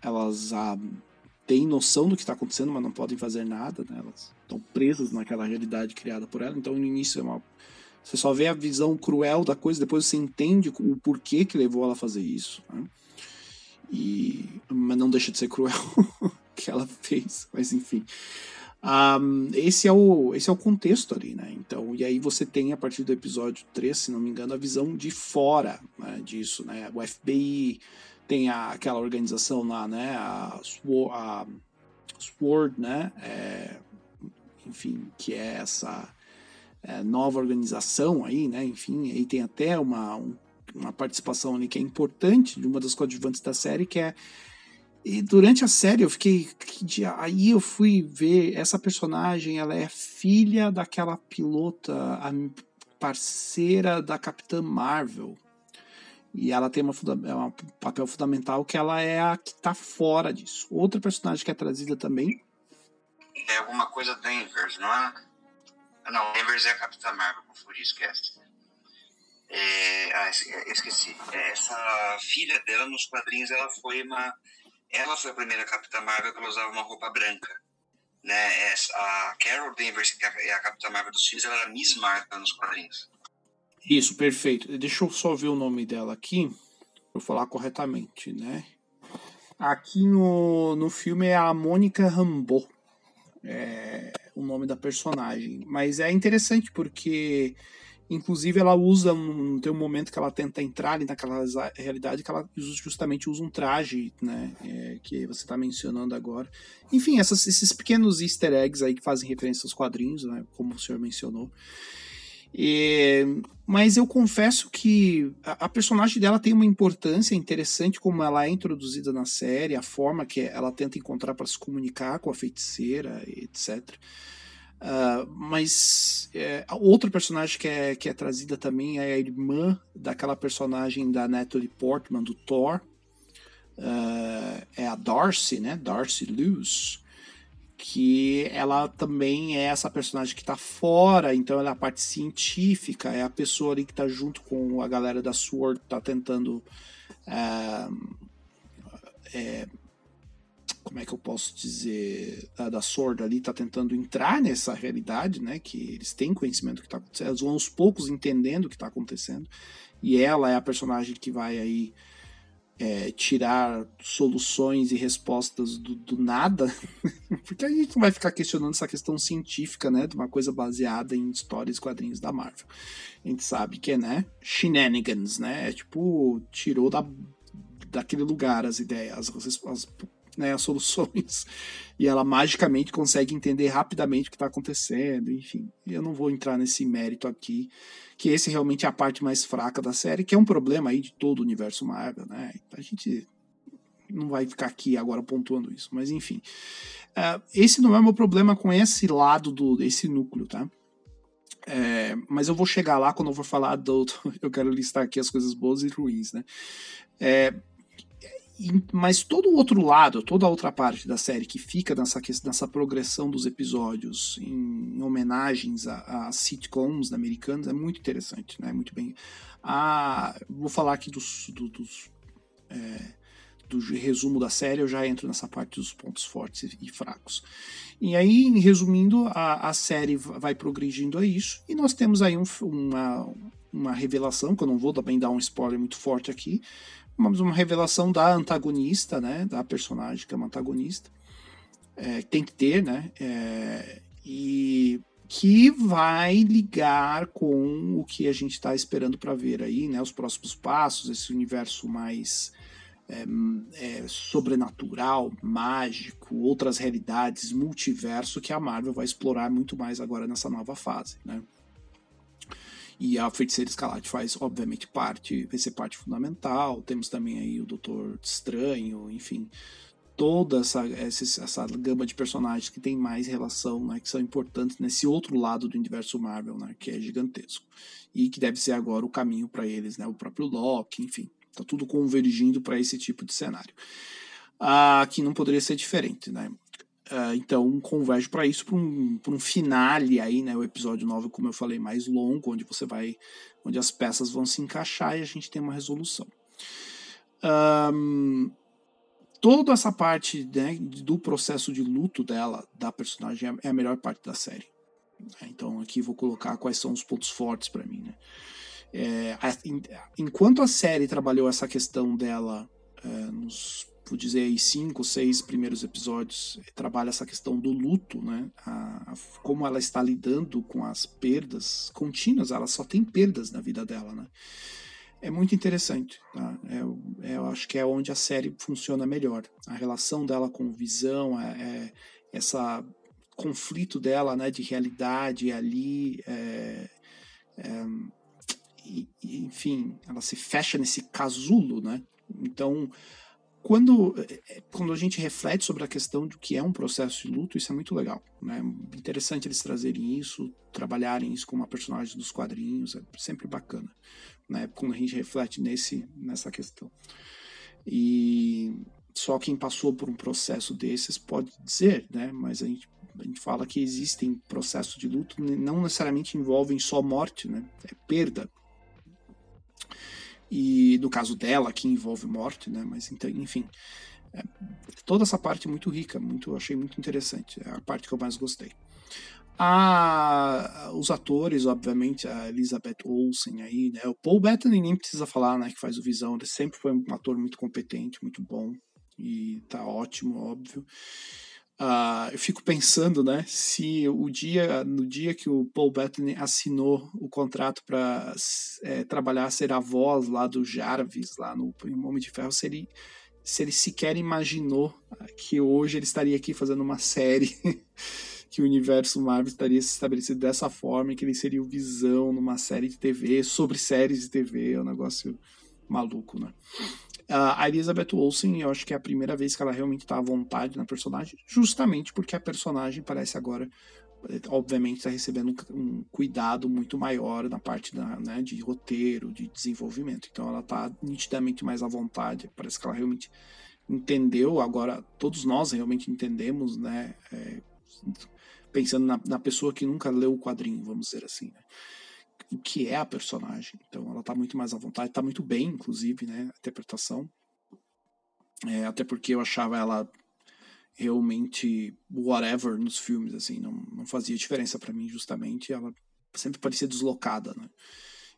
elas ah, têm noção do que está acontecendo, mas não podem fazer nada, né? Elas estão presas naquela realidade criada por ela. Então, no início é uma você só vê a visão cruel da coisa, depois você entende o porquê que levou ela a fazer isso. Né? E, mas não deixa de ser cruel que ela fez, mas enfim. Um, esse, é o, esse é o contexto ali, né? Então, e aí você tem, a partir do episódio 3, se não me engano, a visão de fora né, disso, né? O FBI tem a, aquela organização lá, né? A, Sword, a Sword né? É, enfim, que é essa é, nova organização aí, né? Enfim, aí tem até uma, um uma participação ali que é importante de uma das coadjuvantes da série, que é. E durante a série eu fiquei. Aí eu fui ver essa personagem, ela é filha daquela pilota, a parceira da Capitã Marvel. E ela tem uma, é um papel fundamental que ela é a que está fora disso. Outra personagem que é trazida também. É alguma coisa Danvers, não é? Não, Danvers é a Capitã Marvel, confundi, esquece. É, ah, esqueci. É, essa filha dela nos quadrinhos, ela foi uma. Ela foi a primeira Capitã Marvel que ela usava uma roupa branca. Né? Essa, a Carol Danvers, que é a Capitã Marvel dos filhos, ela era Miss Martha nos quadrinhos. Isso, perfeito. Deixa eu só ver o nome dela aqui, para falar corretamente, né? Aqui no, no filme é a Mônica Rambeau. É o nome da personagem. Mas é interessante porque Inclusive, ela usa, um, tem um momento que ela tenta entrar ali naquela realidade que ela justamente usa um traje, né? É, que você está mencionando agora. Enfim, essas, esses pequenos easter eggs aí que fazem referência aos quadrinhos, né? Como o senhor mencionou. Mas eu confesso que a, a, personagem dela tem uma importância interessante, como ela é introduzida na série, a forma que ela tenta encontrar para se comunicar com a feiticeira, etc. Uh, mas é, outra personagem que é, que é trazida também é a irmã daquela personagem da Natalie Portman, do Thor. Uh, é a Darcy, né? Darcy Lewis. Que ela também é essa personagem que está fora, então ela é a parte científica, é a pessoa ali que está junto com a galera da SWORD, está tentando. Uh, é, como é que eu posso dizer, da, da Sword ali está tentando entrar nessa realidade, né? Que eles têm conhecimento do que está acontecendo, eles vão aos poucos entendendo o que está acontecendo. E ela é a personagem que vai aí é, tirar soluções e respostas do, do, nada, porque a gente não vai ficar questionando essa questão científica, né, de uma coisa baseada em histórias e quadrinhos da Marvel. A gente sabe que é, né, shenanigans, né, é tipo, tirou da, daquele lugar as ideias, as, as né, as soluções e ela magicamente consegue entender rapidamente o que está acontecendo, enfim. Eu não vou entrar nesse mérito aqui, que esse realmente é a parte mais fraca da série, que é um problema aí de todo o universo Marvel, né? A gente não vai ficar aqui agora pontuando isso, mas enfim. Uh, esse não é o meu problema com esse lado do esse núcleo, tá? É, mas eu vou chegar lá quando eu for falar do. Eu quero listar aqui as coisas boas e ruins, né? É, mas todo o outro lado, toda a outra parte da série que fica nessa, nessa progressão dos episódios em, em homenagens a, a, sitcoms americanos é muito interessante, né? Muito bem. Ah, vou falar aqui dos, do, dos é, do resumo da série, eu já entro nessa parte dos pontos fortes e fracos. E aí, resumindo, a, a série vai progredindo a isso, e nós temos aí um, uma, uma revelação, que eu não vou também dar um spoiler muito forte aqui, uma revelação da antagonista, né, da personagem que é uma antagonista, é, tem que ter, né, é, e que vai ligar com o que a gente está esperando para ver aí, né, os próximos passos, esse universo mais é, é, sobrenatural, mágico, outras realidades, multiverso que a Marvel vai explorar muito mais agora nessa nova fase, né? E a Feiticeira Escarlate faz, obviamente, parte, vai ser parte fundamental. Temos também aí o Doutor Estranho, enfim, toda essa, essa, essa gama de personagens que tem mais relação, né, que são importantes nesse outro lado do universo Marvel, né, que é gigantesco. E que deve ser agora o caminho para eles, né, o próprio Loki, enfim. Tá tudo convergindo para esse tipo de cenário. Ah, não poderia ser diferente, né? Uh, então converge para isso, para um, um finale aí, né? O episódio 9, como eu falei, mais longo, onde você vai. onde as peças vão se encaixar e a gente tem uma resolução. Um, toda essa parte né, do processo de luto dela, da personagem, é a melhor parte da série. Então aqui vou colocar quais são os pontos fortes para mim. Né? É, enquanto a série trabalhou essa questão dela é, nos vou dizer aí, cinco, seis primeiros episódios, trabalha essa questão do luto, né? A, a, como ela está lidando com as perdas contínuas, ela só tem perdas na vida dela, né? É muito interessante, tá? É, é, eu acho que é onde a série funciona melhor. A relação dela com visão, é, é essa conflito dela, né, de realidade ali, é, é, e, enfim, ela se fecha nesse casulo, né? Então, quando, é, quando a gente reflete sobre a questão do que é um processo de luto, isso é muito legal. Né? Interessante eles trazerem isso, trabalharem isso com uma personagem dos quadrinhos, é sempre bacana. Né? Quando a gente reflete nesse, nessa questão. E só quem passou por um processo desses pode dizer, né? mas a gente, a gente fala que existem processos de luto, não necessariamente envolvem só morte, né? é perda e no caso dela, que envolve morte, né? Mas então, enfim, é, toda essa parte muito rica, muito, achei muito interessante, é a parte que eu mais gostei. A, os atores, obviamente, a Elizabeth Olsen aí, né? O Paul Bettany nem precisa falar, né? Que faz o Visão, ele sempre foi um ator muito competente, muito bom e tá ótimo, óbvio. Uh, eu fico pensando, né, se o dia, no dia que o Paul Bettany assinou o contrato para é, trabalhar, ser a voz lá do Jarvis, lá no Homem de Ferro, se ele, se ele sequer imaginou que hoje ele estaria aqui fazendo uma série que o universo Marvel estaria estabelecido dessa forma, que ele seria o Visão numa série de TV, sobre séries de TV, é um negócio maluco, né? A Elizabeth Olsen, eu acho que é a primeira vez que ela realmente está à vontade na personagem, justamente porque a personagem parece agora obviamente está recebendo um, cuidado muito maior na parte da, né, de roteiro, de desenvolvimento. Então ela está nitidamente mais à vontade. Parece que ela realmente entendeu. Agora todos nós realmente entendemos, né? É, pensando na, na, pessoa que nunca leu o quadrinho, vamos dizer assim, né? O que é a personagem. Então ela está muito mais à vontade, está muito bem, inclusive, né? A interpretação. É, até porque eu achava ela realmente whatever nos filmes, assim, não, não fazia diferença para mim, justamente. Ela sempre parecia deslocada, né?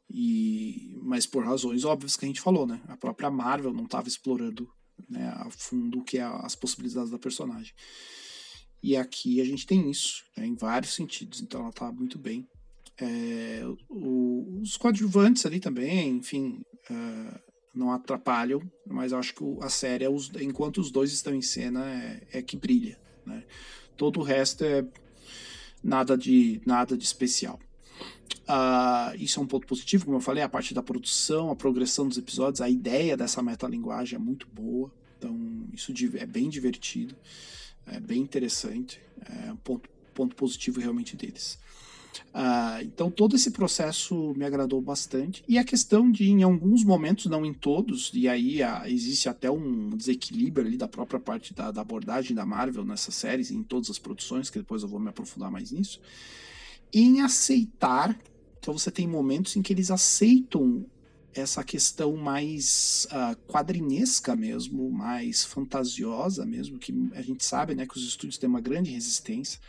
E, mas por razões óbvias que a gente falou, né? A própria Marvel não estava explorando né, a fundo o que é as possibilidades da personagem. E aqui a gente tem isso, né, em vários sentidos, então ela está muito bem. É, o, os coadjuvantes ali também, enfim, uh, não atrapalham, mas acho que a série, é os, enquanto os dois estão em cena, é, é que brilha. Né? Todo o resto é nada de, nada de especial. Uh, isso é um ponto positivo, como eu falei, a parte da produção, a progressão dos episódios, a ideia dessa metalinguagem é muito boa, então isso é bem divertido, é bem interessante, é um ponto, ponto positivo realmente deles. Uh, então todo esse processo me agradou bastante. E a questão de, em alguns momentos, não em todos, e aí uh, existe até um desequilíbrio ali da própria parte da, da, abordagem da Marvel nessas séries, em todas as produções, que depois eu vou me aprofundar mais nisso, em aceitar. Então você tem momentos em que eles aceitam essa questão mais uh, quadrinesca mesmo, mais fantasiosa mesmo, que a gente sabe né, que os estúdios têm uma grande resistência.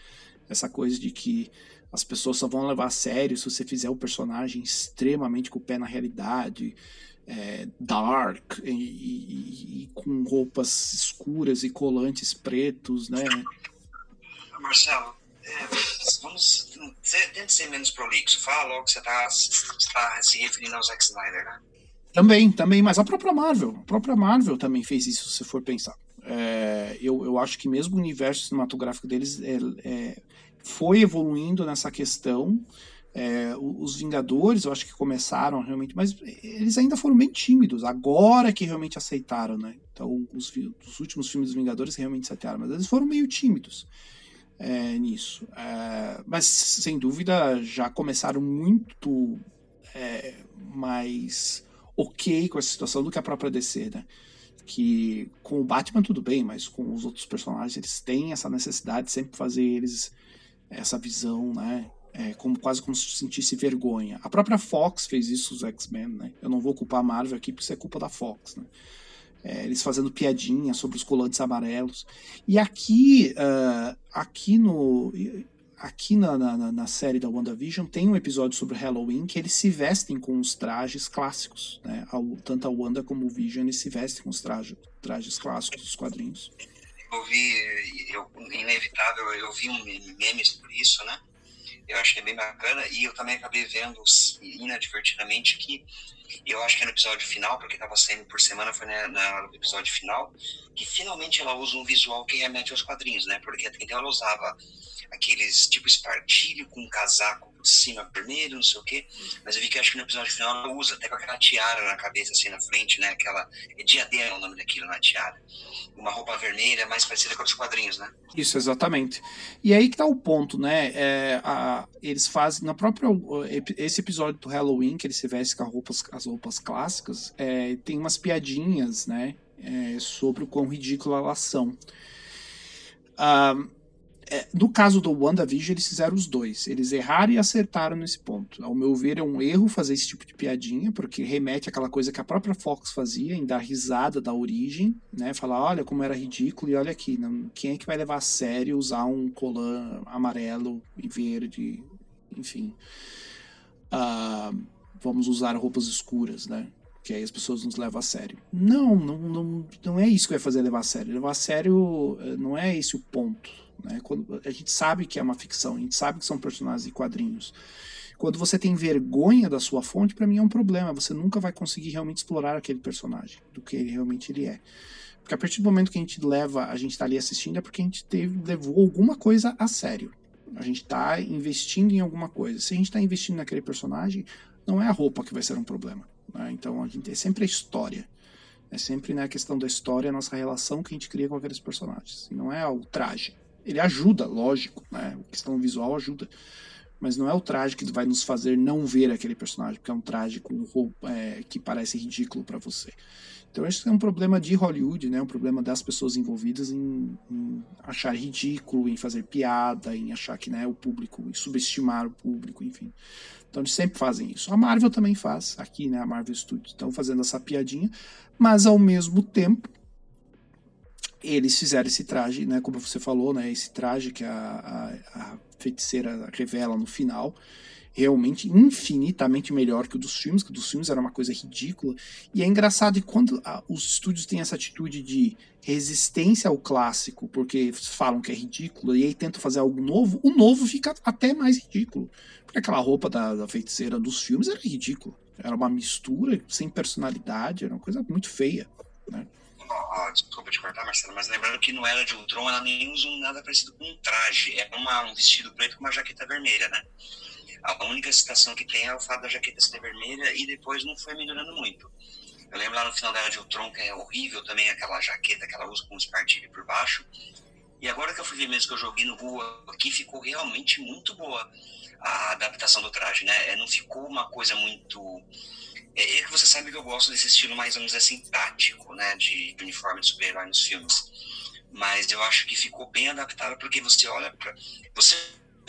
Essa coisa de que as pessoas só vão levar a sério se você fizer o personagem extremamente com o pé na realidade, é, dark e, e, e, com roupas escuras e colantes pretos, né? Marcelo, é, vamos tente ser menos prolixo. Fala logo que você está tá se referindo ao Zack Snyder, né? Também, também, mas a própria Marvel, a própria Marvel também fez isso, se for pensar. É, eu, eu acho que mesmo o universo cinematográfico deles é, é foi evoluindo nessa questão. É, os Vingadores, eu acho que começaram realmente, mas eles ainda foram bem tímidos, agora que realmente aceitaram, né? Então, os, os últimos filmes dos Vingadores realmente aceitaram, mas eles foram meio tímidos é, nisso. É, mas, sem dúvida, já começaram muito é, mais ok com essa situação do que a própria DC, né? Que com o Batman tudo bem, mas com os outros personagens eles têm essa necessidade de sempre fazer eles essa visão, né? É, como quase como se sentisse vergonha. A própria Fox fez isso os X-Men, né? Eu não vou culpar a Marvel aqui porque isso é culpa da Fox, né? É, eles fazendo piadinha sobre os colantes amarelos. E aqui, uh, aqui no aqui na, na, na, série da WandaVision tem um episódio sobre Halloween que eles se vestem com os trajes clássicos, né? Tanto a Wanda como o Vision eles se vestem com os trajes, trajes clássicos dos quadrinhos eu vi, eu, inevitável, eu vi um memes por isso, né? Eu é bem bacana. E eu também acabei vendo inadvertidamente que eu acho que é no episódio final, porque estava saindo por semana, foi né, no episódio final, que finalmente ela usa um visual que remete aos quadrinhos, né? Porque até então ela usava aqueles tipo espartilho com casaco cima vermelho, não sei o quê. Mas eu vi que acho que no episódio final ela usa até com aquela tiara na cabeça, assim, na frente, né? Aquela. É diadema é o nome daquilo na tiara. Uma roupa vermelha mais parecida com os quadrinhos, né? Isso, exatamente. E aí que tá o ponto, né? É, a, eles fazem. Na própria. Esse episódio do Halloween, que eles se vestem com as roupas, as roupas clássicas, é, tem umas piadinhas, né? É, sobre o quão ridícula elas são. Ah, é, no caso do WandaVision, eles fizeram os dois. Eles erraram e acertaram nesse ponto. Ao meu ver, é um erro fazer esse tipo de piadinha, porque remete àquela coisa que a própria Fox fazia, em dar risada da origem, né? Falar, olha como era ridículo, e olha aqui, não, quem é que vai levar a sério usar um colã amarelo e verde, enfim. Uh, vamos usar roupas escuras, né? que aí as pessoas nos levam a sério. Não, não, não, não é isso que vai fazer levar a sério. Levar a sério eh, não é esse o ponto. Né? Quando, a gente sabe que é uma ficção, a gente sabe que são personagens e quadrinhos. Quando você tem vergonha da sua fonte, para mim é um problema. Você nunca vai conseguir realmente explorar aquele personagem, do que ele realmente ele é. Porque a partir do momento que a gente leva, a gente está ali assistindo, é porque a gente teve, levou alguma coisa a sério. A gente está investindo em alguma coisa. Se a gente está investindo naquele personagem, não é a roupa que vai ser um problema. Né? Então a gente é sempre a história. É sempre né, a questão da história, a nossa relação que a gente cria com aqueles personagens. E não é o traje. Ele ajuda, lógico, né? A questão visual ajuda. Mas não é o traje que vai nos fazer não ver aquele personagem, porque é um traje com roupa é, que parece ridículo para você. Então, isso é um problema de Hollywood, né? Um problema das pessoas envolvidas em, em, achar ridículo, em fazer piada, em achar que né, o público, em subestimar o público, enfim. Então, eles sempre fazem isso. A Marvel também faz, aqui, né? A Marvel Studios estão fazendo essa piadinha, mas ao mesmo tempo, eles fizeram esse traje, né? Como você falou, né? Esse traje que a, a, a feiticeira revela no final realmente infinitamente melhor que o dos filmes, que o dos filmes era uma coisa ridícula. E é engraçado que quando a, os estúdios têm essa atitude de resistência ao clássico, porque falam que é ridículo, e aí tentam fazer algo novo, o novo fica até mais ridículo. Porque aquela roupa da, da feiticeira dos filmes era ridícula. Era uma mistura sem personalidade, era uma coisa muito feia. Né? Desculpa te cortar, Marcelo, mas lembrando que no Era de Ultron ela nem usa nada parecido com um traje, é uma, um vestido preto com uma jaqueta vermelha, né? A única citação que tem é o fato da jaqueta ser vermelha e depois não foi melhorando muito. Eu lembro lá no final da Era de Ultron, que é horrível também aquela jaqueta que ela usa com espartilho por baixo. E agora que eu fui ver mesmo que eu joguei no Google aqui, ficou realmente muito boa a adaptação do traje, né? É, não ficou uma coisa muito. É, é que você sabe que eu gosto desse estilo mais ou menos assim tático, né? De, de uniforme de super-herói nos filmes. Mas eu acho que ficou bem adaptado porque você olha para você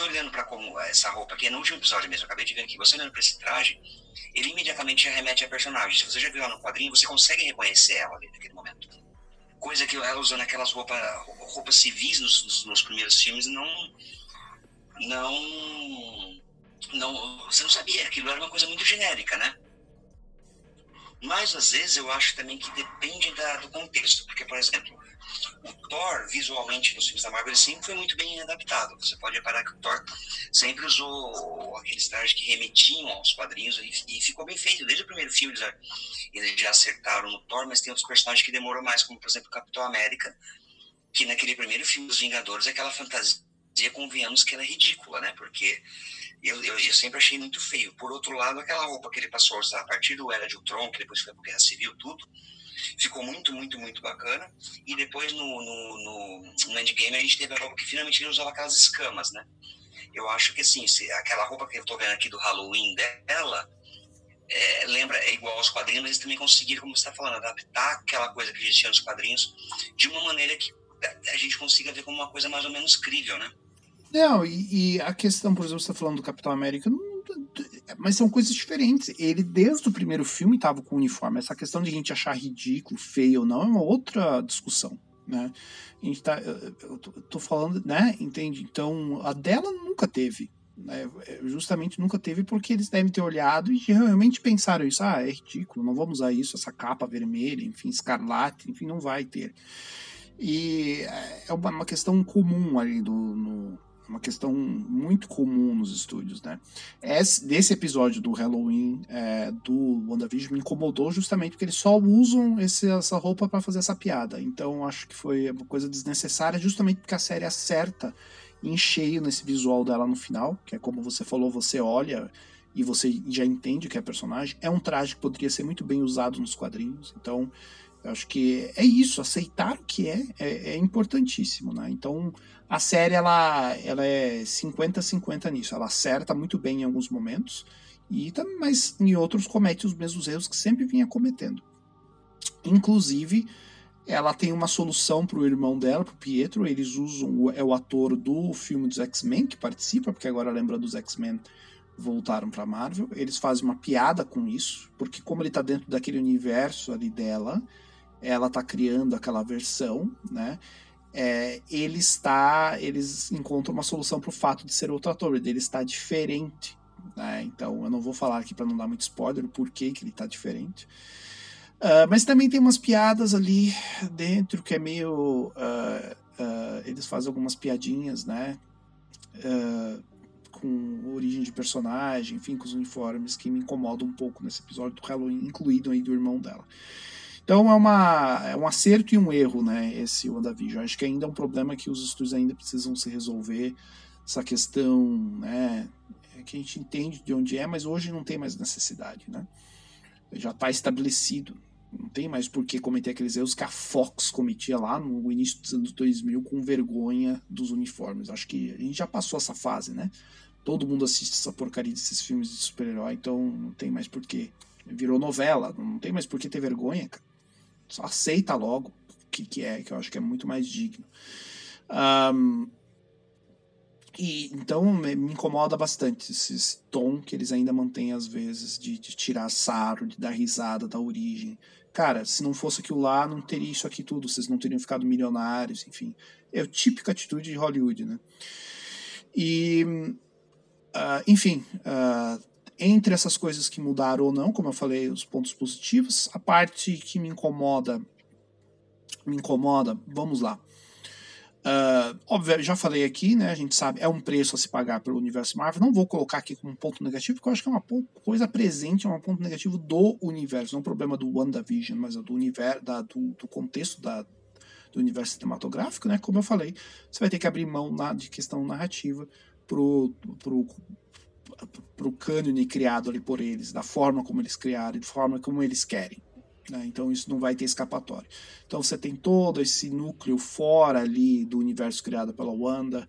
olhando para como essa roupa aqui, no último episódio mesmo, eu acabei de ver aqui, você olhando para esse traje, ele imediatamente remete a personagem. Se você já viu ela no quadrinho, você consegue reconhecer ela ali naquele momento. Coisa que ela usando aquelas roupas, roupas civis nos, nos, nos primeiros filmes não. Não. Não. Você não sabia, aquilo era uma coisa muito genérica, né? Mas às vezes eu acho também que depende da, do contexto, porque, por exemplo, o Thor, visualmente, nos filmes da Marvel, ele sempre foi muito bem adaptado. Você pode reparar que o Thor sempre usou aqueles trajes que remetiam aos quadrinhos e, e ficou bem feito. Desde o primeiro filme eles já, acertaram no Thor, mas tem outros personagens que demorou mais, como, por exemplo, o Capitão América, que naquele primeiro filme dos Vingadores, aquela fantasia, convenhamos que era é ridícula, né? Porque eu, eu, eu, sempre achei muito feio. Por outro lado, aquela roupa que ele passou a usar a partir do Era de Ultron, que depois foi para Guerra Civil, tudo, ficou muito, muito, muito bacana. E depois no, no, no, no Endgame a gente teve a roupa que finalmente ele usava aquelas escamas, né? Eu acho que assim, se, aquela roupa que eu tô vendo aqui do Halloween dela, é, lembra, é igual aos quadrinhos, mas eles também conseguiram, como você está falando, adaptar aquela coisa que existia nos quadrinhos de uma maneira que a gente consiga ver como uma coisa mais ou menos crível, né? Não, e, e a questão, por exemplo, você está falando do Capitão América, não mas são coisas diferentes. Ele, desde o primeiro filme, estava com o uniforme. Essa questão de a gente achar ridículo, feio ou não, é uma outra discussão. Né? A gente tá, eu tô, tô falando, né? Entende? Então, a dela nunca teve. Né? Justamente nunca teve porque eles devem ter olhado e realmente pensaram isso. Ah, é ridículo, não vamos usar isso, essa capa vermelha, enfim, escarlate, enfim, não vai ter. E é uma questão comum ali do, no, uma questão muito comum nos estúdios, né? Esse, desse episódio do Halloween é, do WandaVision me incomodou justamente porque eles só usam esse, essa roupa para fazer essa piada. Então acho que foi uma coisa desnecessária, justamente porque a série acerta em cheio nesse visual dela no final, que é como você falou, você olha e você já entende que é personagem. É um traje que poderia ser muito bem usado nos quadrinhos, então acho que é isso, aceitar o que é, é, é importantíssimo, né? Então a série ela, ela é 50-50 nisso. Ela acerta muito bem em alguns momentos, e mas em outros comete os mesmos erros que sempre vinha cometendo. Inclusive, ela tem uma solução para o irmão dela, para o Pietro. Eles usam é o ator do filme dos X-Men que participa, porque agora lembra dos X-Men voltaram para Marvel. Eles fazem uma piada com isso, porque como ele está dentro daquele universo ali dela, ela está criando aquela versão, né? É, ele está, eles encontram uma solução para o fato de ser outro ator, dele está diferente. Né? Então eu não vou falar aqui para não dar muito spoiler o porquê que ele está diferente. Uh, mas também tem umas piadas ali dentro que é meio. Uh, uh, eles fazem algumas piadinhas, né? com origem de personagem, enfim, com os uniformes que me incomodam um pouco nesse episódio do Halloween, incluído aí do irmão dela. Então é, uma, é um acerto e um erro, né, esse WandaVision. Acho que ainda é um problema que os estúdios ainda precisam se resolver, essa questão, né, é que a gente entende de onde é, mas hoje não tem mais necessidade, né. Já está estabelecido. Não tem mais por que cometer aqueles erros que a Fox cometia lá no início dos anos 2000 com vergonha dos uniformes. Acho que a gente já passou essa fase, né? Todo mundo assiste essa porcaria desses filmes de super-herói, então não tem mais por que. Virou novela, não tem mais por que ter vergonha, cara. Aceita logo o que, que é, que eu acho que é muito mais digno. Um, e então me incomoda bastante esse tom que eles ainda mantêm às vezes de, de, tirar sarro, de dar risada da origem. Cara, se não fosse aquilo lá, não teria isso aqui tudo, vocês não teriam ficado milionários, enfim. É a típica atitude de Hollywood, né? E, uh, enfim, uh, entre essas coisas que mudaram ou não, como eu falei, os pontos positivos, a parte que me incomoda, me incomoda, vamos lá. Uh, óbvio, já falei aqui, né? A gente sabe, é um preço a se pagar pelo universo Marvel. Não vou colocar aqui como ponto negativo, porque eu acho que é uma coisa presente, é um ponto negativo do universo. Não é um problema do WandaVision, mas é do universo, da, do, do, contexto da, do universo cinematográfico, né? Como eu falei, você vai ter que abrir mão na, de questão narrativa pro, pro, pro cânone criado ali por eles, da forma como eles criaram, da forma como eles querem. Né? Então isso não vai ter escapatória. Então você tem todo esse núcleo fora ali do universo criado pela Wanda,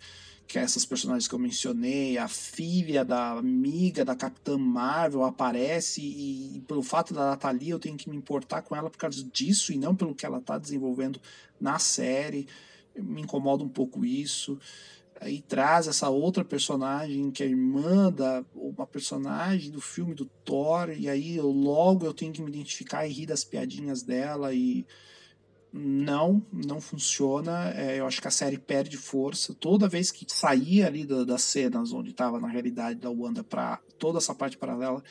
que é essas personagens que eu mencionei, a filha da amiga da Capitã Marvel aparece e, e pelo fato da Natalia eu tenho que me importar com ela por causa disso e não pelo que ela está desenvolvendo na série. Me incomoda um pouco isso aí traz essa outra personagem que é irmã da uma personagem do filme do Thor e aí eu, logo eu tenho que me identificar e rir das piadinhas dela e não, não funciona. É, eu acho que a série perde força. Toda vez que saía ali da, das cenas onde estava na realidade da Wanda para toda essa parte paralela,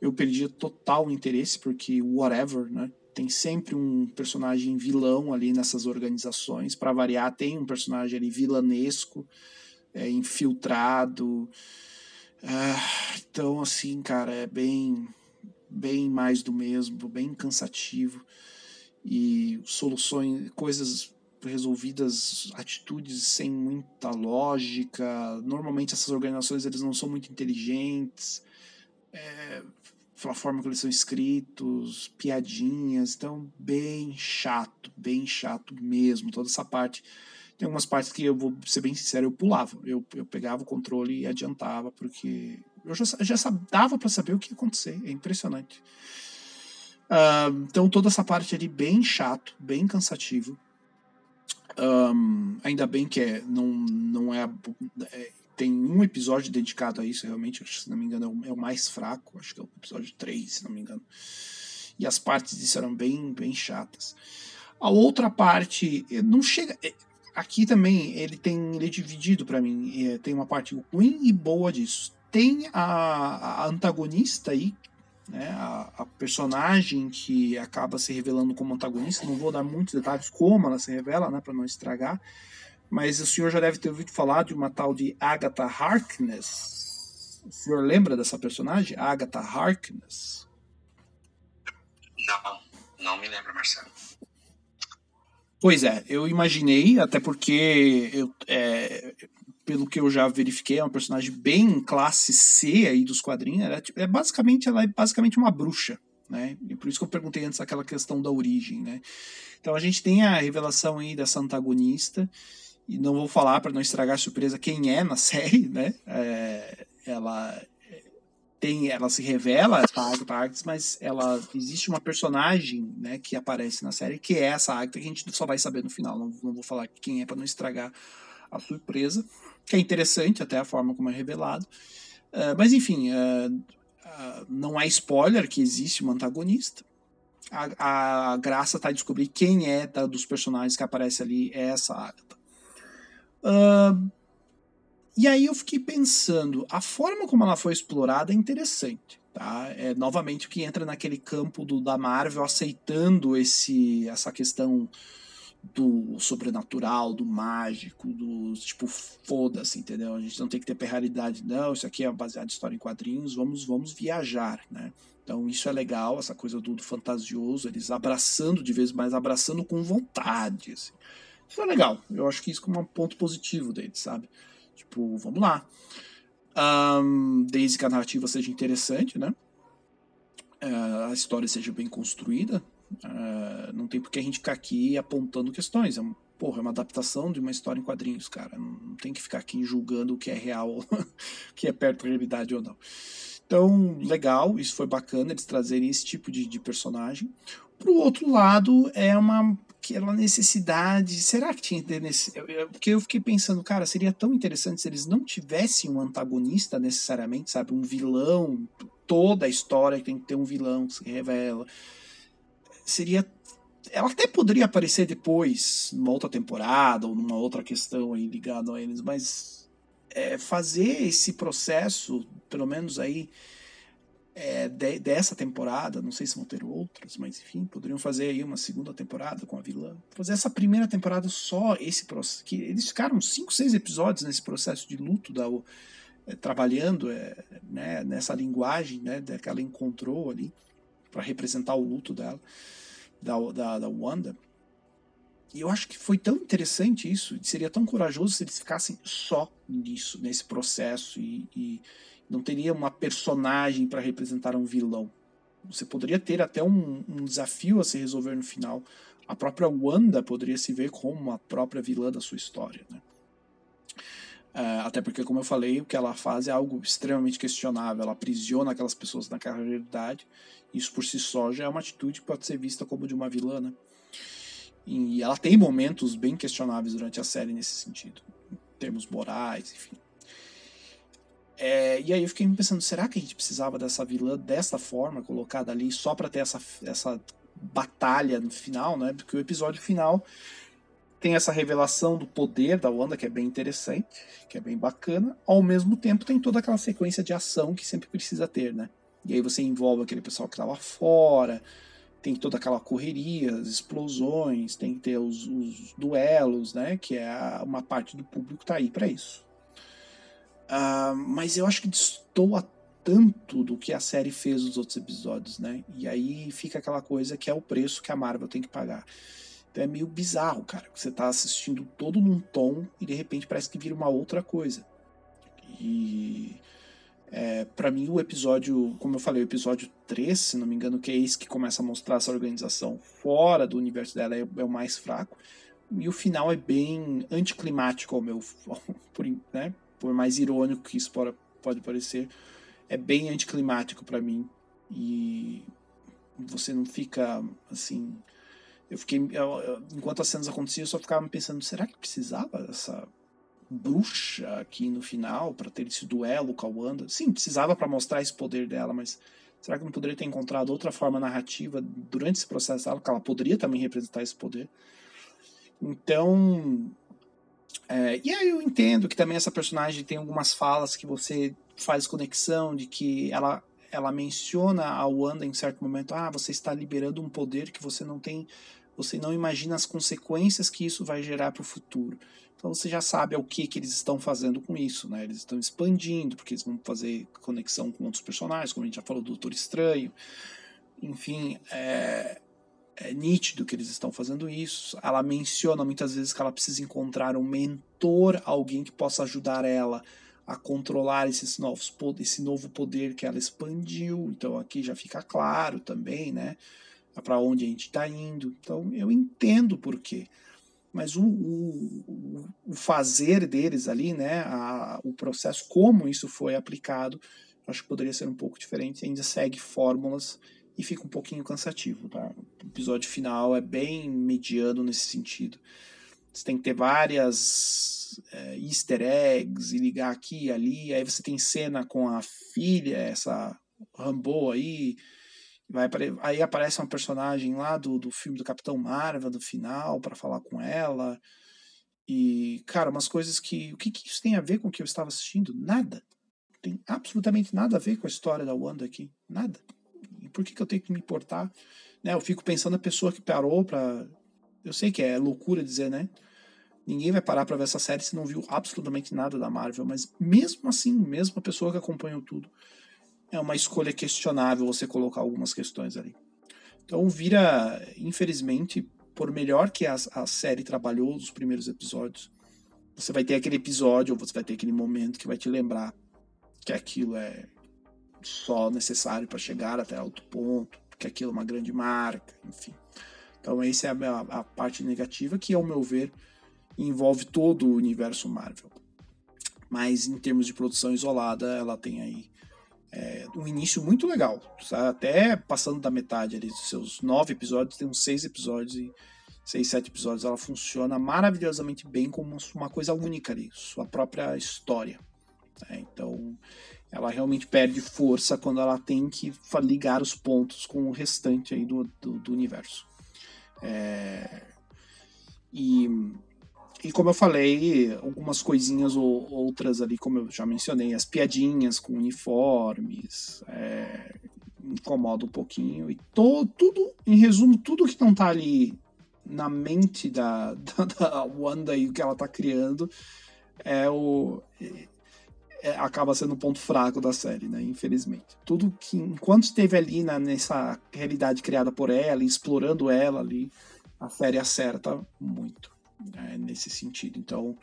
eu perdia total interesse, porque whatever, né? Tem sempre um personagem vilão ali nessas organizações. Para variar, tem um personagem ali vilanesco, é, infiltrado. Ah, então, assim, cara, é bem, bem mais do mesmo, bem cansativo. E soluções, coisas resolvidas, atitudes sem muita lógica. Normalmente essas organizações eles não são muito inteligentes. É, pela forma que eles são escritos, piadinhas, então bem chato, bem chato mesmo, toda essa parte. Tem algumas partes que eu vou ser bem sincero, eu pulava, eu, eu pegava o controle e adiantava, porque eu já, já dava para saber o que ia acontecer, é impressionante. Uh, então toda essa parte ali bem chato, bem cansativo. Um, ainda bem que é, não, não é, é tem um episódio dedicado a isso, realmente, se não me engano, é o, é o, mais fraco, acho que é o episódio 3, se não me engano. E as partes disso eram bem, bem chatas. A outra parte, eh, não chega. Eh, aqui também ele tem ele é dividido para mim. Eh, tem uma parte ruim e boa disso. Tem a, a antagonista aí, né, a, a, personagem que acaba se revelando como antagonista. Não vou dar muitos detalhes como ela se revela, né, para não estragar mas o senhor já deve ter ouvido falar de uma tal de Agatha Harkness. O senhor lembra dessa personagem? Agatha Harkness? Não, não me lembro, Marcelo. Pois é, eu imaginei, até porque eu, é, pelo que eu já verifiquei, é uma personagem bem classe C aí dos quadrinhos. Ela é, é, basicamente, ela é basicamente uma bruxa, né? E por isso que eu perguntei antes aquela questão da origem, né? Então a gente tem a revelação aí dessa antagonista e não vou falar para não estragar a surpresa quem é na série, né? É, ela tem, ela se revela essa Agatha Arctis, mas ela existe uma personagem, né, que aparece na série que é essa Agatha que a gente só vai saber no final. Não, não vou falar quem é para não estragar a surpresa, que é interessante até a forma como é revelado. Uh, mas enfim, uh, uh, não é spoiler que existe uma antagonista. A, a graça em descobrir quem é da, dos personagens que aparece ali é essa Agatha. Uh, e aí eu fiquei pensando, a forma como ela foi explorada é interessante. Tá? É novamente o que entra naquele campo do, da Marvel aceitando esse, essa questão do sobrenatural, do mágico, do tipo, foda-se, entendeu? A gente não tem que ter perraridade, não, isso aqui é baseado em história em quadrinhos, vamos, vamos viajar, né? Então isso é legal, essa coisa do, do fantasioso, eles abraçando de vez mais, abraçando com vontade, assim. Isso é legal. Eu acho que isso é um ponto positivo deles, sabe? Tipo, vamos lá. Um, desde que a narrativa seja interessante, né? Uh, a história seja bem construída. Uh, não tem por que a gente ficar aqui apontando questões. É, um, porra, é uma adaptação de uma história em quadrinhos, cara. Não, não tem que ficar aqui julgando o que é real, o que é perto da realidade ou não. Então, legal, isso foi bacana eles trazerem esse tipo de, de personagem. Pro outro lado, é uma aquela necessidade. Será que tinha. Porque eu fiquei pensando, cara, seria tão interessante se eles não tivessem um antagonista necessariamente, sabe? Um vilão. Toda a história tem que ter um vilão que se revela. Seria. Ela até poderia aparecer depois, numa outra temporada, ou numa outra questão aí ligada a eles, mas é, fazer esse processo, pelo menos aí é, de, dessa temporada, não sei se vão ter outras, mas enfim, poderiam fazer aí uma segunda temporada com a vilã. Fazer essa primeira temporada só esse processo. Que eles ficaram cinco, seis episódios nesse processo de luto da, é, trabalhando é, né, nessa linguagem né, que ela encontrou ali para representar o luto dela, da, da, da Wanda. E eu acho que foi tão interessante isso, seria tão corajoso se eles ficassem só nisso, nesse processo e, e não teria uma personagem para representar um vilão. Você poderia ter até um, um, desafio a se resolver no final. A própria Wanda poderia se ver como a própria vilã da sua história. Né? Uh, até porque, como eu falei, o que ela faz é algo extremamente questionável. Ela aprisiona aquelas pessoas naquela realidade. Isso por si só já é uma atitude que pode ser vista como de uma vilã. Né? E ela tem momentos bem questionáveis durante a série nesse sentido, em termos morais, enfim. É, e aí eu fiquei pensando, será que a gente precisava dessa vilã dessa forma, colocada ali, só para ter essa, essa batalha no final, né? Porque o episódio final tem essa revelação do poder da Wanda, que é bem interessante, que é bem bacana. Ao mesmo tempo tem toda aquela sequência de ação que sempre precisa ter, né? E aí você envolve aquele pessoal que estava fora, tem toda aquela correria, as explosões, tem que ter os, os duelos, né? Que é uma parte do público tá aí para isso. Uh, mas eu acho que destoa tanto do que a série fez nos outros episódios, né? E aí fica aquela coisa que é o preço que a Marvel tem que pagar. Então é meio bizarro, cara. Você tá assistindo todo num tom e de repente parece que vira uma outra coisa. E é, para mim o episódio, como eu falei, o episódio 3, se não me engano, que é esse que começa a mostrar essa organização fora do universo dela, é, é o mais fraco. E o final é bem anticlimático ao meu, né, por mais irônico que isso pode parecer, é bem anticlimático para mim. E você não fica assim. Eu fiquei. Eu, eu, enquanto as cenas aconteciam, eu só ficava pensando: será que precisava dessa bruxa aqui no final para ter esse duelo com a Wanda? Sim, precisava para mostrar esse poder dela, mas será que não poderia ter encontrado outra forma narrativa durante esse processo dela, que ela poderia também representar esse poder? Então, é, e aí eu entendo que também essa personagem tem algumas falas que você faz conexão de que ela ela menciona a Wanda em certo momento, ah, você está liberando um poder que você não tem, você não imagina as consequências que isso vai gerar para o futuro. Então você já sabe o que que eles estão fazendo com isso, né? Eles estão expandindo, porque eles vão fazer conexão com outros personagens, como a gente já falou do Doutor Estranho. Enfim, é, é nítido que eles estão fazendo isso. Ela menciona muitas vezes que ela precisa encontrar um mentor, alguém que possa ajudar ela a controlar esses novos esse novo poder que ela expandiu. Então aqui já fica claro também, né? Para onde a gente está indo. Então eu entendo por quê. Mas o, o, o fazer deles ali, né? A, o processo, como isso foi aplicado, acho que poderia ser um pouco diferente. Ainda segue fórmulas e fica um pouquinho cansativo, tá? O episódio final é bem mediano nesse sentido. Você tem que ter várias é, easter eggs e ligar aqui e ali. Aí você tem cena com a filha, essa Rambo aí. Vai, aí aparece uma personagem lá do, do filme do Capitão Marvel, do final, para falar com ela. E, cara, umas coisas que. O que, que isso tem a ver com o que eu estava assistindo? Nada. Tem absolutamente nada a ver com a história da Wanda aqui. Nada por que, que eu tenho que me importar? Né, eu fico pensando na pessoa que parou para. Eu sei que é loucura dizer, né? Ninguém vai parar para ver essa série se não viu absolutamente nada da Marvel, mas mesmo assim, mesmo a pessoa que acompanhou tudo, é uma escolha questionável você colocar algumas questões ali. Então vira, infelizmente, por melhor que a, a série trabalhou os primeiros episódios, você vai ter aquele episódio, ou você vai ter aquele momento que vai te lembrar que aquilo é só necessário para chegar até alto ponto, porque aquilo é uma grande marca, enfim. Então, essa é a, a parte negativa, que, ao meu ver, envolve todo o universo Marvel. Mas, em termos de produção isolada, ela tem aí é, um início muito legal. Até passando da metade ali dos seus nove episódios, tem uns seis episódios e seis, sete episódios. Ela funciona maravilhosamente bem como uma coisa única ali, sua própria história. Né? Então, ela realmente perde força quando ela tem que ligar os pontos com o restante aí do, do, do universo. É... E, e como eu falei, algumas coisinhas ou outras ali, como eu já mencionei, as piadinhas com uniformes, é, incomoda um pouquinho. E to, tudo, em resumo, tudo que não tá ali na mente da, da, da Wanda e o que ela tá criando é o. É, acaba sendo um ponto fraco da série, né? Infelizmente. Tudo que, enquanto esteve ali na, nessa realidade criada por ela, explorando ela ali, a série acerta muito né, nesse sentido. Então,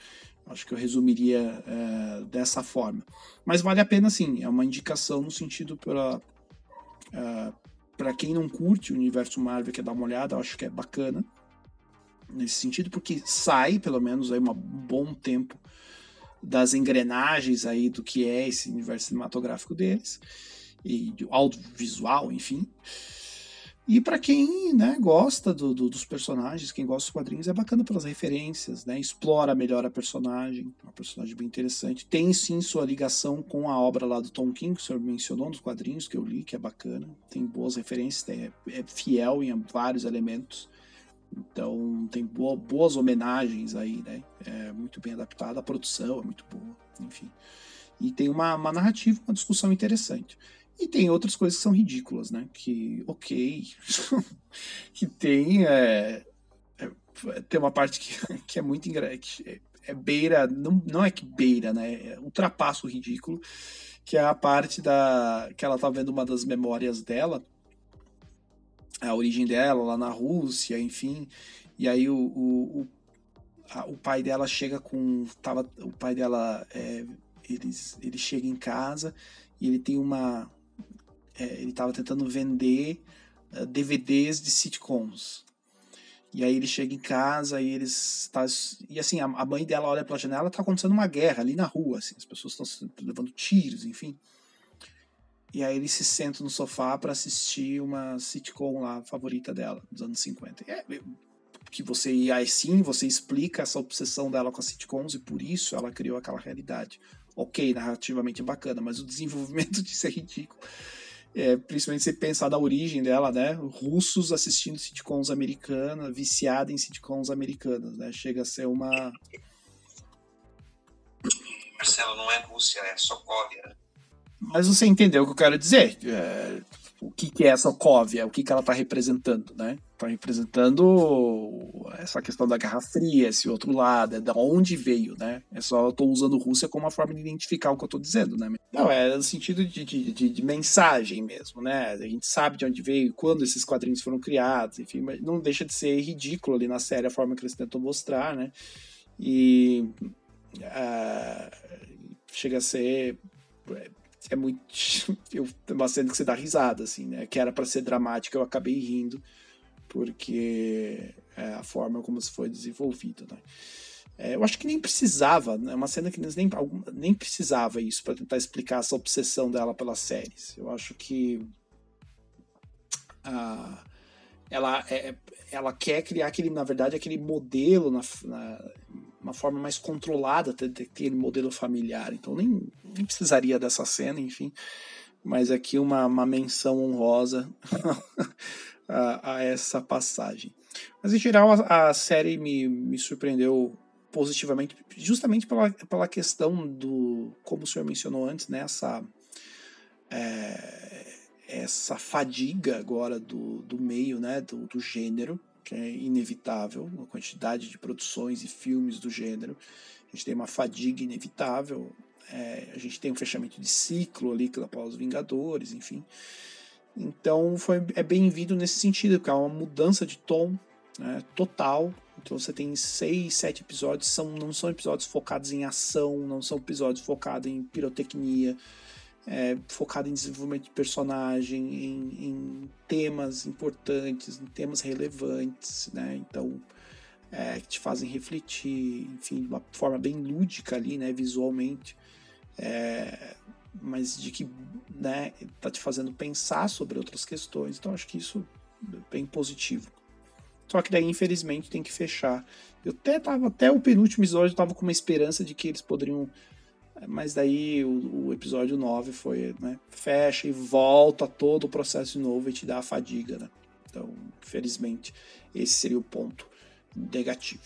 acho que eu resumiria é, dessa forma. Mas vale a pena, sim, é uma indicação no sentido para é, para quem não curte o universo Marvel, quer dar uma olhada, acho que é bacana nesse sentido, porque sai, pelo menos, aí um bom tempo das engrenagens aí do que é esse universo cinematográfico deles e de audiovisual, enfim. E para quem né, gosta do, do, dos personagens, quem gosta dos quadrinhos, é bacana pelas referências, né? Explora melhor a personagem, uma personagem bem interessante. Tem sim sua ligação com a obra lá do Tom King, que o senhor mencionou nos quadrinhos que eu li, que é bacana. Tem boas referências, é, é fiel em vários elementos. Então tem boa, boas homenagens aí, né? É muito bem adaptada, a produção é muito boa, enfim. E tem uma, uma narrativa, uma discussão interessante. E tem outras coisas que são ridículas, né? Que, ok, que tem. É, é, tem uma parte que, que é muito engraçada. É, é, beira, não, não é que beira, né? É ultrapassa o ridículo, que é a parte da. que ela tá vendo uma das memórias dela, a origem dela lá na Rússia, enfim. E aí o, o, o, a, o pai dela chega com. Tava, o pai dela. É, eles, ele chega em casa e ele tem uma, é, ele estava tentando vender uh, é, DVDs de sitcoms. E aí ele chega em casa e eles tá, e assim a, a mãe dela olha pela janela, tá acontecendo uma guerra ali na rua, assim, as pessoas estão levando tiros, enfim. E aí ele se senta no sofá para assistir uma sitcom lá favorita dela dos anos 50. É, que você aí sim, você explica essa obsessão dela com as sitcoms e por isso ela criou aquela realidade. OK, narrativamente bacana, mas o desenvolvimento disso é ridículo. É, principalmente você pensar da origem dela, né? Russos assistindo sitcoms americanas, viciada em sitcoms americanas, né? Chega a ser uma. Marcelo, não é Rússia, é Sokovia. Mas você entendeu o que eu quero dizer? É, o que, que é essa Sokovia, o que, que ela está representando, né? Está representando essa questão da Guerra Fria, esse outro lado, é da onde veio, né? É só eu estou usando Rússia como uma forma de identificar o que eu estou dizendo, né? Não, é no sentido de, de, de, de, mensagem mesmo, né? A gente sabe de onde veio, quando esses quadrinhos foram criados, enfim, mas não deixa de ser ridículo ali na série a forma que eles tentam mostrar, né? E uh, chega a ser é muito. Eu, uma cena que você dá risada, assim, né? Que era para ser dramática, eu acabei rindo, porque é a forma como se foi desenvolvido, né? É, eu acho que nem precisava, né? Uma cena que nem, nem precisava isso para tentar explicar essa obsessão dela pelas séries. Eu acho que. Ah, ela, é, ela quer criar aquele, na verdade, aquele modelo na, na uma forma mais controlada aquele modelo familiar. Então nem, nem precisaria dessa cena, enfim. Mas aqui uma, uma menção honrosa a, a, essa passagem. Mas em geral a, a, série me, me surpreendeu positivamente, justamente pela, pela questão do, como o senhor mencionou antes, né, essa, é, essa fadiga agora do, do meio, né, do, do gênero, que é inevitável, a quantidade de produções e filmes do gênero. A gente tem uma fadiga inevitável, é, a gente tem um fechamento de ciclo ali após os Vingadores, enfim. Então foi, é bem-vindo nesse sentido, porque é uma mudança de tom né, total. Então você tem seis, sete episódios, são, não são episódios focados em ação, não são episódios focados em pirotecnia. É, focada em desenvolvimento de personagem, em, em, temas importantes, em temas relevantes, né? Então, é, que te fazem refletir, enfim, de uma forma bem lúdica ali, né? Visualmente, é, mas de que, né? Tá te fazendo pensar sobre outras questões. Então, acho que isso é bem positivo. Só que daí, infelizmente, tem que fechar. Eu até tava, até o penúltimo episódio, eu tava com uma esperança de que eles poderiam mas daí o, o, episódio 9 foi, né? Fecha e volta todo o processo de novo e te dá a fadiga, né? Então, infelizmente, esse seria o ponto negativo.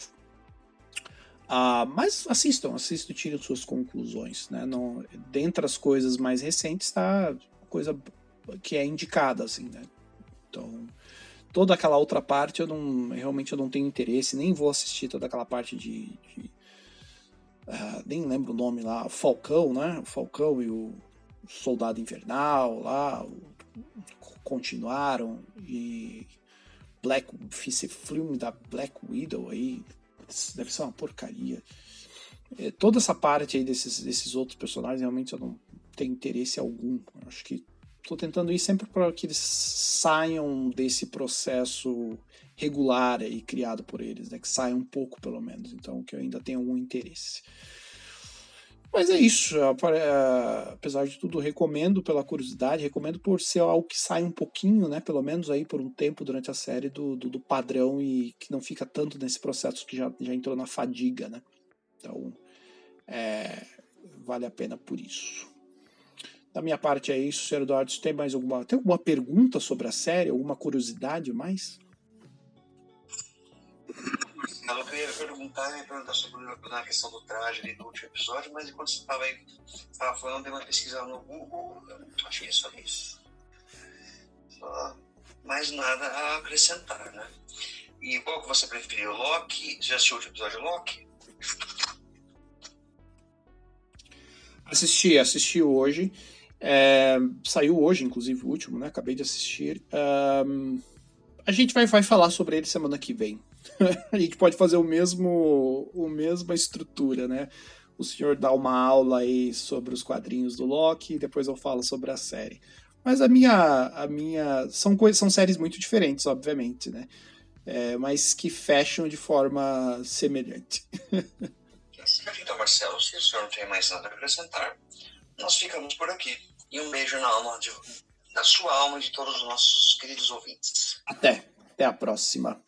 Ah, mas assistam, assistam e tirem suas conclusões, né? Não, dentre as coisas mais recentes está coisa que é indicada, assim, né? Então, toda aquela outra parte eu não realmente eu não tenho interesse, nem vou assistir toda aquela parte de, de uh, nem lembro o nome lá, Falcão, né? O Falcão e o Soldado Invernal lá continuaram e Black esse filme da Black Widow aí deve ser uma porcaria. É, toda essa parte aí desses, desses outros personagens realmente eu não tenho interesse algum. acho que estou tentando ir sempre para que eles saiam desse processo regular e criado por eles, né? Que saiam um pouco pelo menos. Então, que eu ainda tenho algum interesse. Mas é isso, apesar de tudo, recomendo pela curiosidade, recomendo por ser algo que sai um pouquinho, né, pelo menos aí por um tempo durante a série do, do, do padrão e que não fica tanto nesse processo que já, já entrou na fadiga, né. Então, é, vale a pena por isso. Da minha parte é isso, Sr. Eduardo. Tem mais alguma, tem alguma pergunta sobre a série? Alguma curiosidade mais? Eu queria perguntar, ia perguntar sobre a questão do traje ali do último episódio, mas enquanto você estava aí falando, dei uma pesquisa no Google, é só isso. Só mais nada a acrescentar, né? E qual que você preferiu? Loki? Já assistiu o último episódio Loki? Assisti, assisti hoje. É, saiu hoje, inclusive, o último, né? Acabei de assistir. Um, a gente vai, vai falar sobre ele semana que vem. a gente pode fazer o mesmo, o mesma estrutura, né? O senhor dá uma aula aí sobre os quadrinhos do Loki e depois eu falo sobre a série. Mas a minha, a minha são coisas, são séries muito diferentes, obviamente, né? É, mas que fecham de forma semelhante. então, Marcelo, se o senhor não tem mais nada a acrescentar, nós ficamos por aqui. E um beijo na alma de, na sua alma e de todos os nossos queridos ouvintes. Até. Até a próxima.